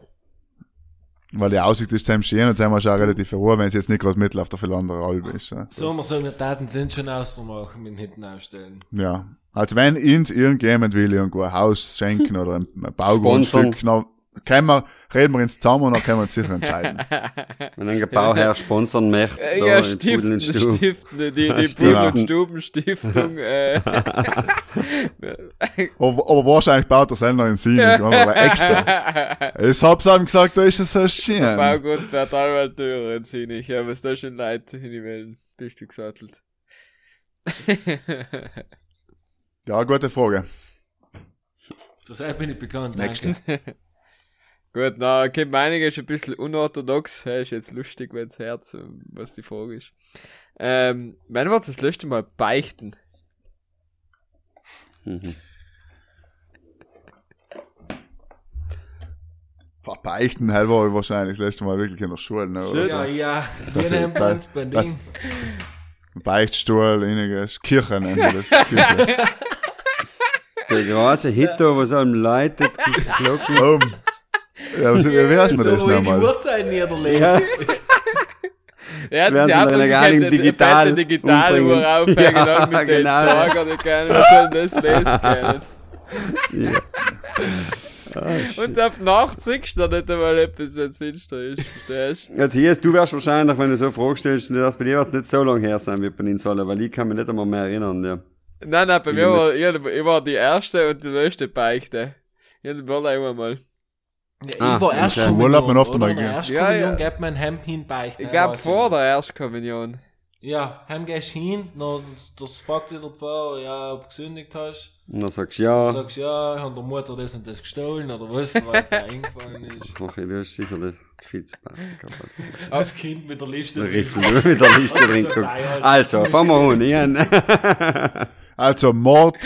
Weil die Aussicht ist ziemlich schön und ziemlich auch relativ Ruhe, wenn es jetzt nicht gerade mittel auf der viel andere Albe ist. Ja. So, wir sagen, wir Daten sind schon auszumachen mit hinten ausstellen. ja. Also wenn uns irgendjemand will irgendwo ein Haus schenken oder ein Baugrundstück, dann können wir, reden wir uns zusammen und dann können wir uns sicher entscheiden. Wenn ein Bauherr sponsern möchte, Äh, da Ja, in stiften, Stuhl. stiften, die, die. Pudel- und Stubenstiftung, äh, aber, aber wahrscheinlich baut er selber in Sieg, aber extra. Ich hab's ihm gesagt, da ist es so schön. Baugut fährt allweil Türen ziehen. Ich habe es da schon Leute in die Welt. Bist du gesattelt? Ja, gute Frage. So sehr bin ich bekannt. Nächste. Danke. Gut, na, okay, meinige ist ein bisschen unorthodox. Ja, ist jetzt lustig, wenn's Herz, was die Frage ist. Ähm, wann war das letzte Mal beichten? Mhm. Beichten halt war ich wahrscheinlich das letzte Mal wirklich in der Schule. Ne, oder Ja, so. ja, Das wir ist- nehmen das- uns bei das- Ding. Beichtstuhl, einiges. Kirche nennen wir das. Kirche. Der große Hit da, was allem leitet, die Glocken. um. Ja, was, wie heißt man Da, das ich die nochmal? Uhrzeit niederlege. Ja, Er hat Werden sich sie einfach gar nicht eine digital fette Digitaluhr umbringen. aufhängen Ja, mit den genau. Sorgen, die können, wir sollen das lesen können. ja. Und auf Nacht siehst du nicht einmal etwas, wenn es finster ist. Verstehst? Jetzt hier, du wärst wahrscheinlich, wenn du so Frage stellst, dass bei dir wird's nicht so lange her sein wie bei den Sollen, weil ich kann mich nicht einmal mehr erinnern, ja. Nein, nein, bei Ich mir war, ich, ich war die erste und die letzte Beichte. Ich hatte einmal. Ja, Ah, ich war erst okay. Kommunion, Urlaub man oft einmal In der gehen. ersten Ja, Kommunion ja. gibt man ein Hemd hinbeichten. Ich glaube vor der Erstkommunion. Ja, heim gehst du hin, dann das fragt dir der Pfarrer, ja, ob du gesündigt hast. Und dann sagst du Du ja. sagst, ja, hat der Mutter das und das gestohlen oder was, weil dir eingefallen ist. Okay, du hast sicher den Vizepart gehabt. Das Kind mit der Liste. Mit der Liste. Also, fangen wir an. Ich hab- Also Mord,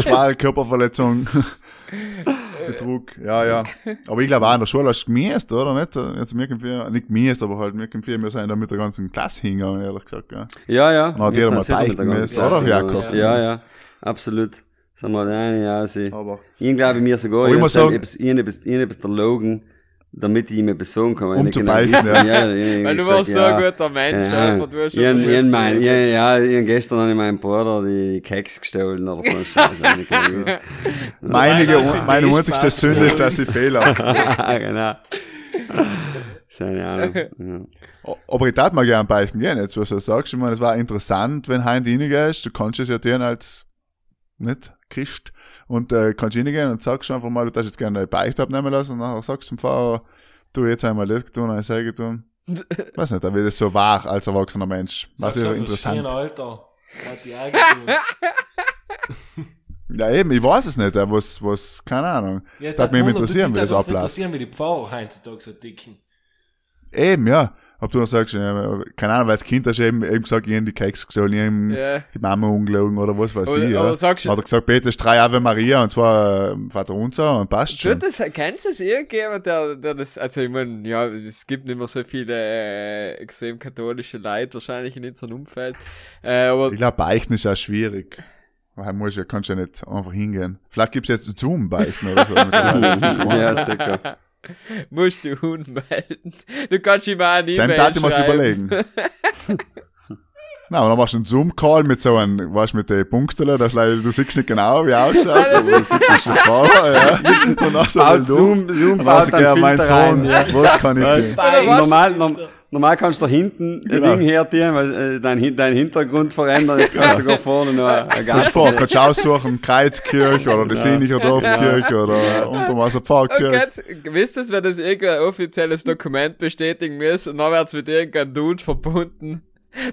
schwere Körperverletzung, Betrug, ja, ja. Aber ich glaube auch in der Schule hast du gemäßt, oder nicht? Jetzt mir irgendwie, nicht gemäßt, aber halt mir irgendwie, wir sind da mit der ganzen Klasse hingegangen, ehrlich gesagt, ja. Ja, ja. Dann hat Wir jeder mal müssen, Klasse oder, Jakob? Ja, ja. Absolut. Sind wir alleine, ja, sie. Aber Ich glaube mir sogar, ich muss sagen- ich hab etwas, ich hab etwas der Logan, damit ich ihm etwas sagen kann. Um ich zu genau beichten, ja. ja, ich Weil du gesagt, warst so ja. ein guter Mensch, Ja, einfach, du hast ich, schon ich, mein, ja, ja, ich hab gestern habe ich meinem Bruder die Keks gestohlen oder so. ich meine, in meine einzigste. Sünde ist, dass ich Fehler habe. genau. Keine Ahnung. Aber ich tat mal gern beichten gehen, jetzt, was du sagst. Ich meine, es war interessant, wenn Heint reingehst, du kannst es ja tun als, nicht, Christ, und, äh, kannst reingehen und sagst einfach mal, du darfst jetzt gerne eine Beichte abnehmen lassen, und nachher sagst du zum Fahrer, du jetzt einmal das getan, eine Säge getan. Weiß nicht, da wird es so wahr als erwachsener Mensch. Was ist aber, interessant. schön, Alter. Hat die. Ja, eben, ich weiß es nicht, was, was, keine Ahnung. Ja, das hat mich interessieren, wie das abläuft. interessieren, wie die Pfarrer heutzutage so dicken. Eben, ja. Ob du noch sagst, ja, keine Ahnung, weil als Kind hast du eben, eben gesagt, ich hab die Keks gestohlen, ich hab Ja. die Mama umgelogen oder was weiß Aber- ich, ja. aber sagst du- Hat er gesagt, betest drei Ave Maria und zwar äh, Vater unser und passt schon. Tut das, kennst du es irgendjemand, der, der das, also ich meine, ja, es gibt nicht mehr so viele äh, extrem katholische Leute wahrscheinlich in unserem Umfeld, äh, aber Ich glaube, Beichten ist auch schwierig. Weil musst ja, kannst ja nicht einfach hingehen. Vielleicht gibt's jetzt Zoom-Beichten oder so. ja, sicher. musst du unmelden. Du kannst ihm auch eine Sam E-Mail darf ich mir's schreiben. überlegen. Na, und dann machst du einen Zoom-Call mit so einem, weißt du, mit den Punkten, das leider, du siehst nicht genau, wie er ausschaut, aber du siehst schon Fahrer, ja. Und dann so ein Zoom, Zoom Und dann ein ja, mein. Sohn, Ja. was kann ich? Weil normal, norm, normal kannst du da hinten Genau. ein Ding herziehen, weil äh, dein, dein Hintergrund verändern, jetzt kannst du sogar vorne noch ein Kannst Gas. vor, kannst du aussuchen, Kreuzkirche oder die Sinicher Dorfkirche oder Unterwasser Und Pfarrkirche. jetzt, wisst ihr, wenn das irgendein offizielles Dokument bestätigen muss, und dann wird's mit irgendeinem Dude verbunden.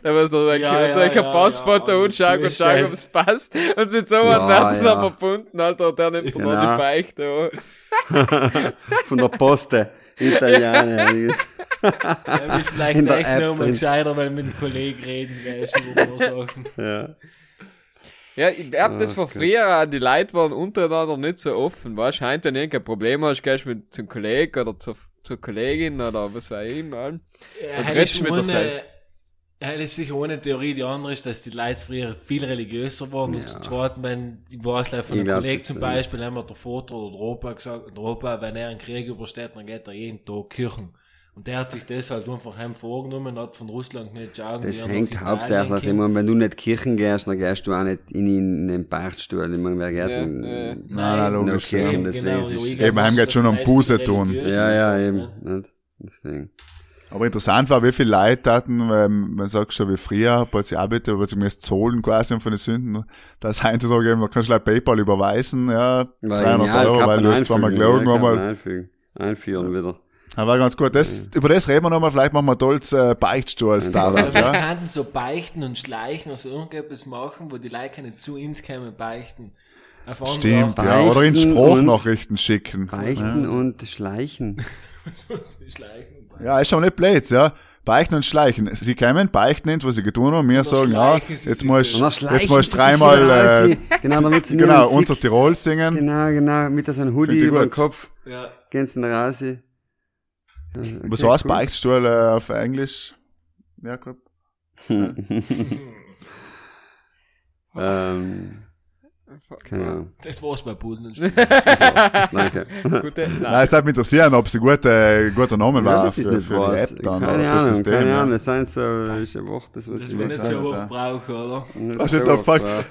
Da muss man Ja, ja, ja, ein ja, Passfoto ja, und schauen und und schauen, ob es passt. Und sind so Ja, ja. dann verbunden, Alter, und der nimmt dann noch Genau. die Beichte an. Von der Poste. Italiener. Ja, bist vielleicht In echt App noch mal drin. gescheiter, wenn du mit einem Kollegen reden gehst über so Sachen. ja. Ja, ich hab das vor früher, auch die Leute waren untereinander nicht so offen, weißt, scheint dann irgendein Problem hast, gehst mit zum Kollegen oder zur, zur Kollegin oder was weiß ich immer. Ja, Und redest mit der. Ja, das ist sicher eine Theorie. Die andere ist, dass die Leute früher viel religiöser waren. Und zum Zweiten, wenn, ich weiß gleich von einem Kollegen zum äh, Beispiel, haben wir der Vater oder der Opa gesagt, der Opa, wenn er einen Krieg übersteht, dann geht er jeden Tag Kirchen. Und der hat sich das halt einfach heim vorgenommen, hat von Russland nicht schauen, Das hängt hauptsächlich, meine, wenn du nicht Kirchen gehst, dann gehst du auch nicht in, in den Beichtstuhl. Ich meine, wer geht Ja, denn? ja. Nein, no logisch, Kirchen, ja. deswegen Genau, ist Eben, heim geht schon um das Buße tun. Ja, ja, eben. Deswegen. Aber interessant war, wie viele Leute hatten, ähm, man sagt schon wie früher, arbeiten, weil sie mir zahlen quasi von den Sünden, das heutzutage eben, da kannst du like PayPal überweisen, ja, 300 Euro, weil du hast zweimal gelogen, einmal, einfügen. Einführen wieder. das war ganz gut, das, über das reden wir nochmal, vielleicht machen wir tolles äh, Beichtstuhl als Aber Startup, wir ja. könnten so beichten und schleichen, also irgendetwas machen, wo die Leute nicht zu uns kommen, beichten. Stimmt, ja, oder in Sprachnachrichten schicken. Beichten und schleichen. schleichen. Ja, ist schon nicht blöd, ja. Beichten und schleichen. Sie kommen, beichten nicht, was sie getan haben, wir sagen, ja, jetzt musst jetzt musst dreimal, äh, Genau, damit sie genau, unser. Tirol singen. Genau, genau, mit so einem Hoodie über den. Kopf. Ja. Gehen sie dann raus. Ja, Was okay, heißt cool. Beichtstuhl äh, auf Englisch? Ja, gut. ähm, keine Ahnung. Das war's bei Pudeln. Danke. Gute, Nein, nein. es würde mich interessieren, ob es ein guter, guter Name Ja, war das für, ist für nicht die was. App dann Keine oder fürs Ahnung, System. keine ja. Ahnung. Das sind so, ist ein Wort, das was Das ich wir nicht so nicht, oft ja. brauchen, oder? nicht Was so ich oft brauche.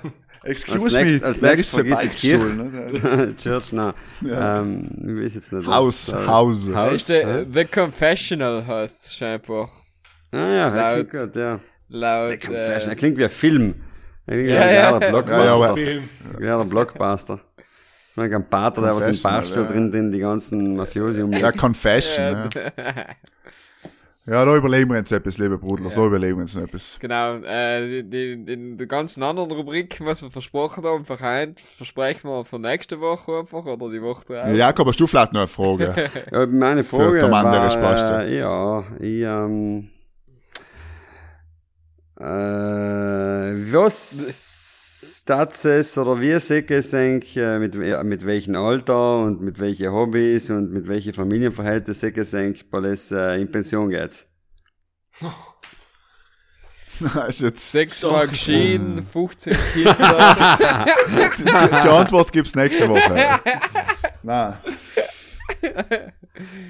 Excuse Als me, als nächstes vergiss ich Beichtstuhl? ne? Church, nein. Ähm, ich weiß jetzt nicht. Haus, das Haus. Das Haus. The Confessional heißt scheinbar. Ah ja, Laut- ja, klingt gut, ja. Laut, Der Confession, er äh, klingt wie ein Film. Wie Ja, ja. Ja, ja, Blockbuster. aber- Film. Ja, der Blockbuster. Ich ein Pater, der was im Barstuhl ja. drin, die ganzen Mafiosi um Ja, Confession. Ja. Ja, da überlegen wir uns etwas, liebe Brudler, da überlegen wir uns noch etwas. Genau, äh, die, die, in der ganzen anderen Rubrik, was wir versprochen haben, heute, versprechen wir für nächste Woche einfach, oder die Woche drauf. Ja, Jakob, hast du vielleicht noch eine Frage? Ja, meine Frage Mann, war, äh, ja, ich, ähm, äh, was das es oder wie es eigentlich, äh, mit, mit welchem Alter und mit welchen Hobbys und mit welchen Familienverhältnissen seht es eigentlich, weil es äh, in Pension geht? Das ist jetzt, Sechsmal geschieden, 15 Kinder. die, die Antwort gibt's nächste Woche. Nein.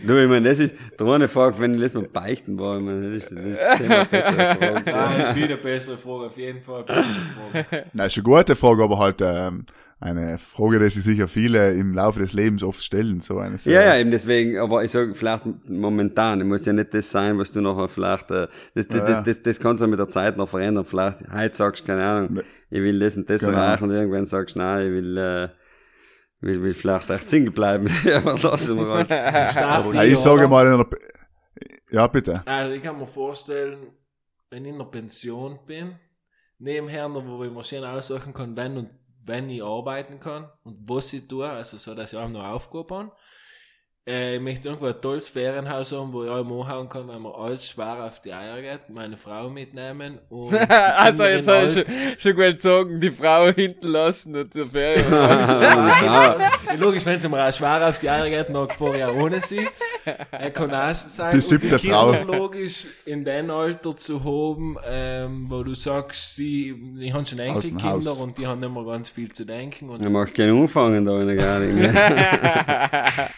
Du, ich meine, das ist, der eine Frage, wenn ich letztes Mal beichten war, ich meine, das ist, das ist immer bessere Frage. Ah, ist wieder eine bessere Frage, auf jeden Fall. Bessere Frage. Nein, ist eine gute Frage, aber halt ähm, eine Frage, die sich sicher viele im Laufe des Lebens oft stellen. So eine sehr- Ja, ja, eben deswegen, aber ich sag vielleicht momentan, es muss ja nicht das sein, was du nachher vielleicht, äh, das, das, Ja, ja. das, das, das kannst du mit der Zeit noch verändern. Vielleicht, heute sagst du, keine Ahnung, ich will das und das Genau. erreichen und irgendwann sagst du, nein, ich will, äh, will, will vielleicht echt Single bleiben. Aber lassen wir Ja, ich sage mal, in einer, ja, bitte. Also ich kann mir vorstellen, wenn ich in der Pension bin, nebenher noch, wo ich mir schön aussuchen kann, wenn und wenn ich arbeiten kann und was ich tue, also so, dass ich auch noch Aufgaben habe. Äh, ich möchte irgendwo ein tolles Ferienhaus haben, wo ich allem anhauen kann, wenn mir alles schwer auf die Eier geht, meine Frau mitnehmen und die also, Kinder jetzt habe ich schon, schon gut sagen, die Frau hinten lassen und zur Ferien. Ja, logisch, wenn sie mir auch schwer auf die Eier geht, dann fahre ich auch ohne sie. Er kann auch sein. Die und siebte die Frau. Logisch in dein Alter zu haben, ähm, wo du sagst, sie, die haben schon Enkelkinder und die haben nicht mehr ganz viel zu denken. Und Er macht keinen Umfang da in der.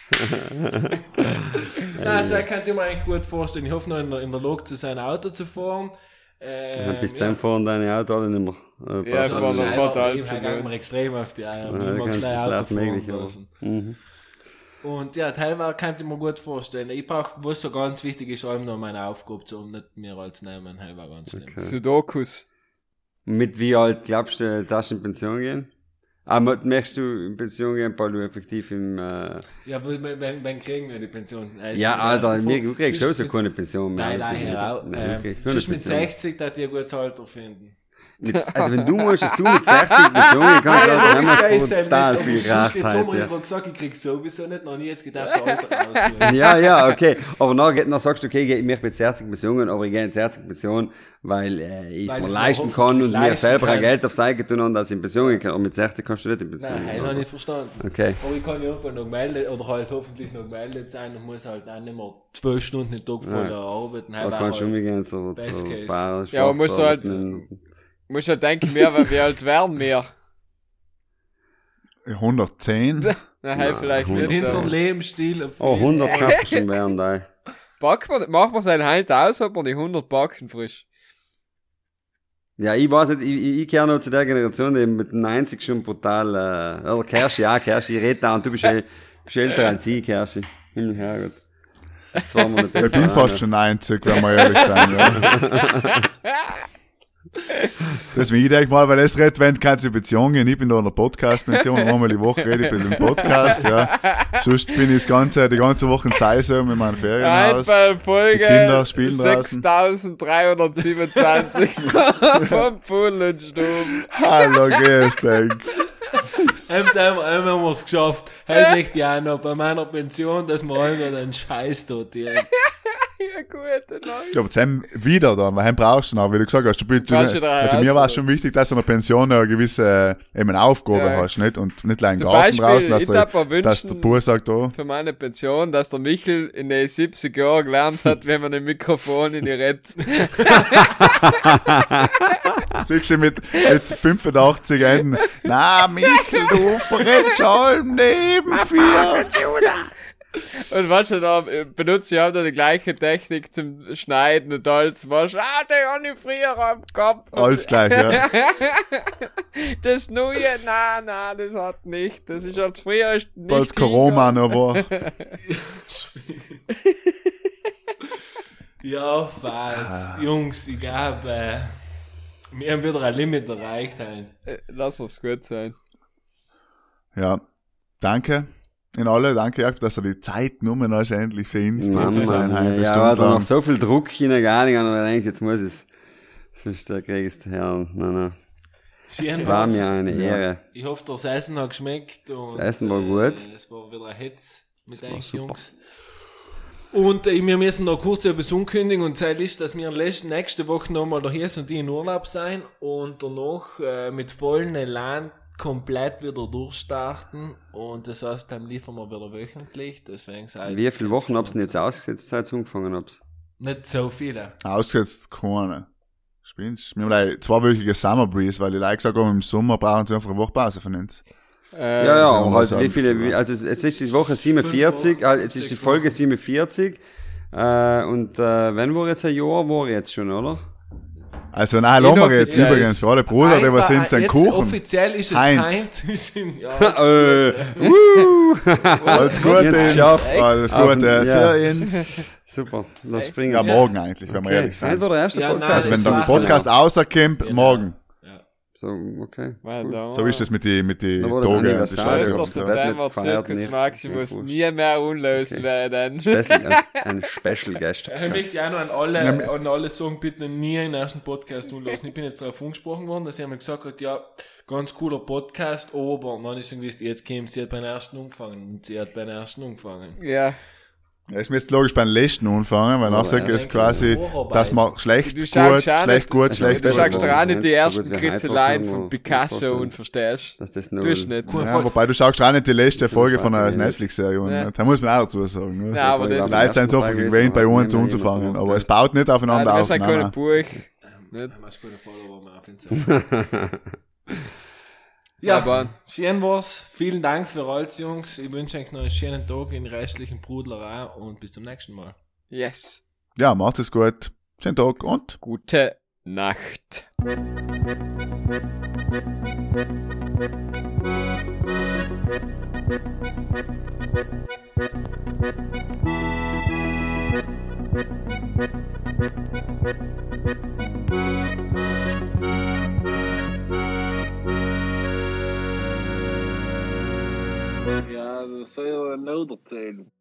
Nein, also, kann ich mir eigentlich gut vorstellen. Ich hoffe noch in der, in der Lage zu sein, Auto zu fahren. Ähm, Bis dann fahren deine Auto alle nicht mehr. Äh, Ja, fahren Also, fort alles ich gut. mir extrem auf die Eier. Ja, ich mag gleich Auto fahren möglich, aber- lassen. Mhm. Und ja, teilweise kann ich mir gut vorstellen. Ich brauche, was so ganz wichtig ist, allem noch meine Aufgabe zu haben, nicht mir als nehmen, teilweise ganz schlimm. Sudokus. Mit wie alt glaubst du, darfst du in Pension gehen? Aber möchtest du in Pension gehen, weil du effektiv im, äh, Ja, wenn, wenn, wenn kriegen wir die Pension? Äh, ja, Alter, ich- mir, du kriegst sowieso mit- keine Pension mehr. Nein, nein, hör auf. Nein, du Ähm, mit Pension. 60, dass die ein gutes Alter finden. Mit, also wenn du musst, dass du mit 60 Pension gehen kannst, Nein, dann logisch, haben wir total viel sonst jetzt haben wir Ja. gesagt, ich krieg sowieso nicht, noch nie jetzt gedacht, der Alter ja, ja, okay. Aber dann, dann sagst du, okay, ich mit 60 Pension, aber ich gehe in 60 Pension, weil äh, ich Weil es mir leisten kann und mir selber ein kann. Geld auf Seite tun und dass ich in Pension kann. Und mit 60 kannst du nicht in Pension Nein, gehen. das habe ich verstanden. Okay. Aber ich kann ja irgendwann noch gemeldet, oder halt hoffentlich noch gemeldet sein und muss halt auch nicht mehr zwölf Stunden den Tag voll Ja. arbeiten. Da kannst du halt, umgehen, so, Best so case. paar Ja, aber musst du halt- Schwarzarbeiten. Musst ja denken, mehr, weil wir alt werden, mehr. 110. Na, hey, Nein, vielleicht mit nicht. unserem aber- Lebensstil. auf Oh, jeden 100 Fall. schaffen schon während da. Backen wir, machen wir sein Halt aus, ob wir die 100 backen frisch. Ja, ich weiß nicht, ich, ich, ich gehöre noch zu der Generation, die mit 90 schon brutal, äh, oder Kershi, ja, Kershi, ich rede da und du bist, äl- bist älter als ich, Kershi. Himmel Herrgott. Ist Ich bin fast schon 90, wenn wir ehrlich sein. Ja. Deswegen, ich denke mal, weil es redet, wenn keine Beziehung gehen. Ich bin da in der Podcast-Pension, einmal die Woche rede ich bei dem Podcast, ja. Sonst bin ich das ganze, die ganze Woche in Seisum in meinem Ferienhaus. Einmal Folge Die Kinder spielen draußen. 6327 vom Pool und Stuben. Hallo, grüß dich. Haben sie einmal, einmal haben wir es geschafft. Hält mich die auch noch bei meiner Pension, dass wir einmal den Scheiß dort direkt. Ja, gut, nein. Ja, aber jetzt haben wieder da, weil brauchst du noch, wie du gesagt hast, du bist, du, also mir war es schon wichtig, dass du in der Pension eine gewisse, äh, eben Aufgabe Ja. hast, nicht? Und nicht Zum Garten Beispiel, draußen, dass ich der, mir dass der wünschen- Bub sagt, oh, Für meine Pension, dass der Michel in den 70 Jahren gelernt hat, wenn man ein Mikrofon in die Rett. siehst du mit, mit 85 Enden, na, Michel, du verrätst allem neben vier. Und weißt du, da äh, benutze ich auch noch die gleiche Technik zum Schneiden und alles. Du, ah, den habe ich früher am Kopf. Alles gleich, ja. Das Neue, nein, nein, das hat nicht. Das ist halt früher ist nicht. Als Corona noch war. Ja, falls. Jungs, ich glaube, äh, wir haben wieder ein Limit erreicht. Äh, Lass uns gut sein. Ja, danke. In alle, danke Jakob, dass du die Zeit genommen hast, endlich für Mann, zu sein. Mann, ja, Stunde aber da noch so viel Druck hineingegangen und ich denke, jetzt muss es, sonst der kriegst du Herr. Nein, nein. Schön Es war mir eine Ehre. Ich hoffe, das Essen hat geschmeckt. Und, Das Essen war gut. Äh, es war wieder ein Hetz mit euch. Jungs. Und äh, wir müssen noch kurz etwas ankündigen und Zeit ist, dass wir nächste Woche nochmal da hier und die in Urlaub sein und danach äh, mit vollen Elan komplett wieder durchstarten und das heißt, dann liefern wir wieder wöchentlich, deswegen sei Wie viele Wochen hab's denn jetzt ausgesetzt, seit ihr angefangen habt? Nicht so viele. Ausgesetzt keine. Spinnst? Wir haben like zweiwöchige Summer Breeze, weil die like gesagt haben, im Sommer brauchen sie einfach eine Woche Pause von uns. Äh, Ja, ja, aber halt, sagen wie viele, also jetzt ist die Woche 47, Wochen, äh, jetzt ist die Folge Wochen. 47, äh, und, äh, wenn war jetzt ein Jahr, war jetzt schon, oder? Also nein, lassen wir jetzt Inoffiziell. übrigens für alle Bruder, die was sind, sein Kuchen. offiziell ist es Heinz. Heinz. Ja, äh, wuh! Alles Gute, alles Gute ja. für uns. Super, lass springen. Ja, morgen eigentlich, wenn wir ehrlich sind. Einfach der erste Ja, Podcast. nein, Also wenn der Podcast rauskommt, Genau. morgen. So, okay. Well done. So ist das mit die, mit die Da war das Tage. Anniversarium. Das 12. ist nicht gefeiert, Circus nicht. Maximus, nie mehr unlösen Okay. werden. Special, ein, ein Special Guest. Ich möchte auch noch an alle, an alle sagen, bitte nie den ersten Podcast unlassen. Ich bin jetzt darauf angesprochen worden, dass jemand gesagt hat, ja, ganz cooler Podcast, aber man ist schon gewusst, jetzt käme sie hat beim ersten angefangen und sie hat beim ersten angefangen. Ja. Ja, Es müsste logisch beim letzten anfangen, weil ja. es quasi, dass man schlecht, Du gut, schlecht, gut, Also, schlecht, Du das gut. sagst war- doch auch nicht die ersten Kritzeleien von Picasso und verstehst. Dass das nur, Tust nicht. Ja, wobei du schaust auch nicht die letzte Folge von einer. Netflix-Serie. Ja. Da muss man auch dazu sagen. Ne? Ja, aber Folge das- Die Leute sind so Folge gewöhnt, bei ist uns anzufangen, aber es baut nicht aufeinander auf. Nein, keine nein. Buch. Nicht? Ja, Aber schön war's. Vielen Dank für alles, Jungs. Ich wünsche euch noch einen schönen Tag in restlichen Brudlerei und bis zum nächsten Mal. yes. Ja, macht es gut. Schönen Tag und Gute Nacht. Ja, dat säger jag en nödertid.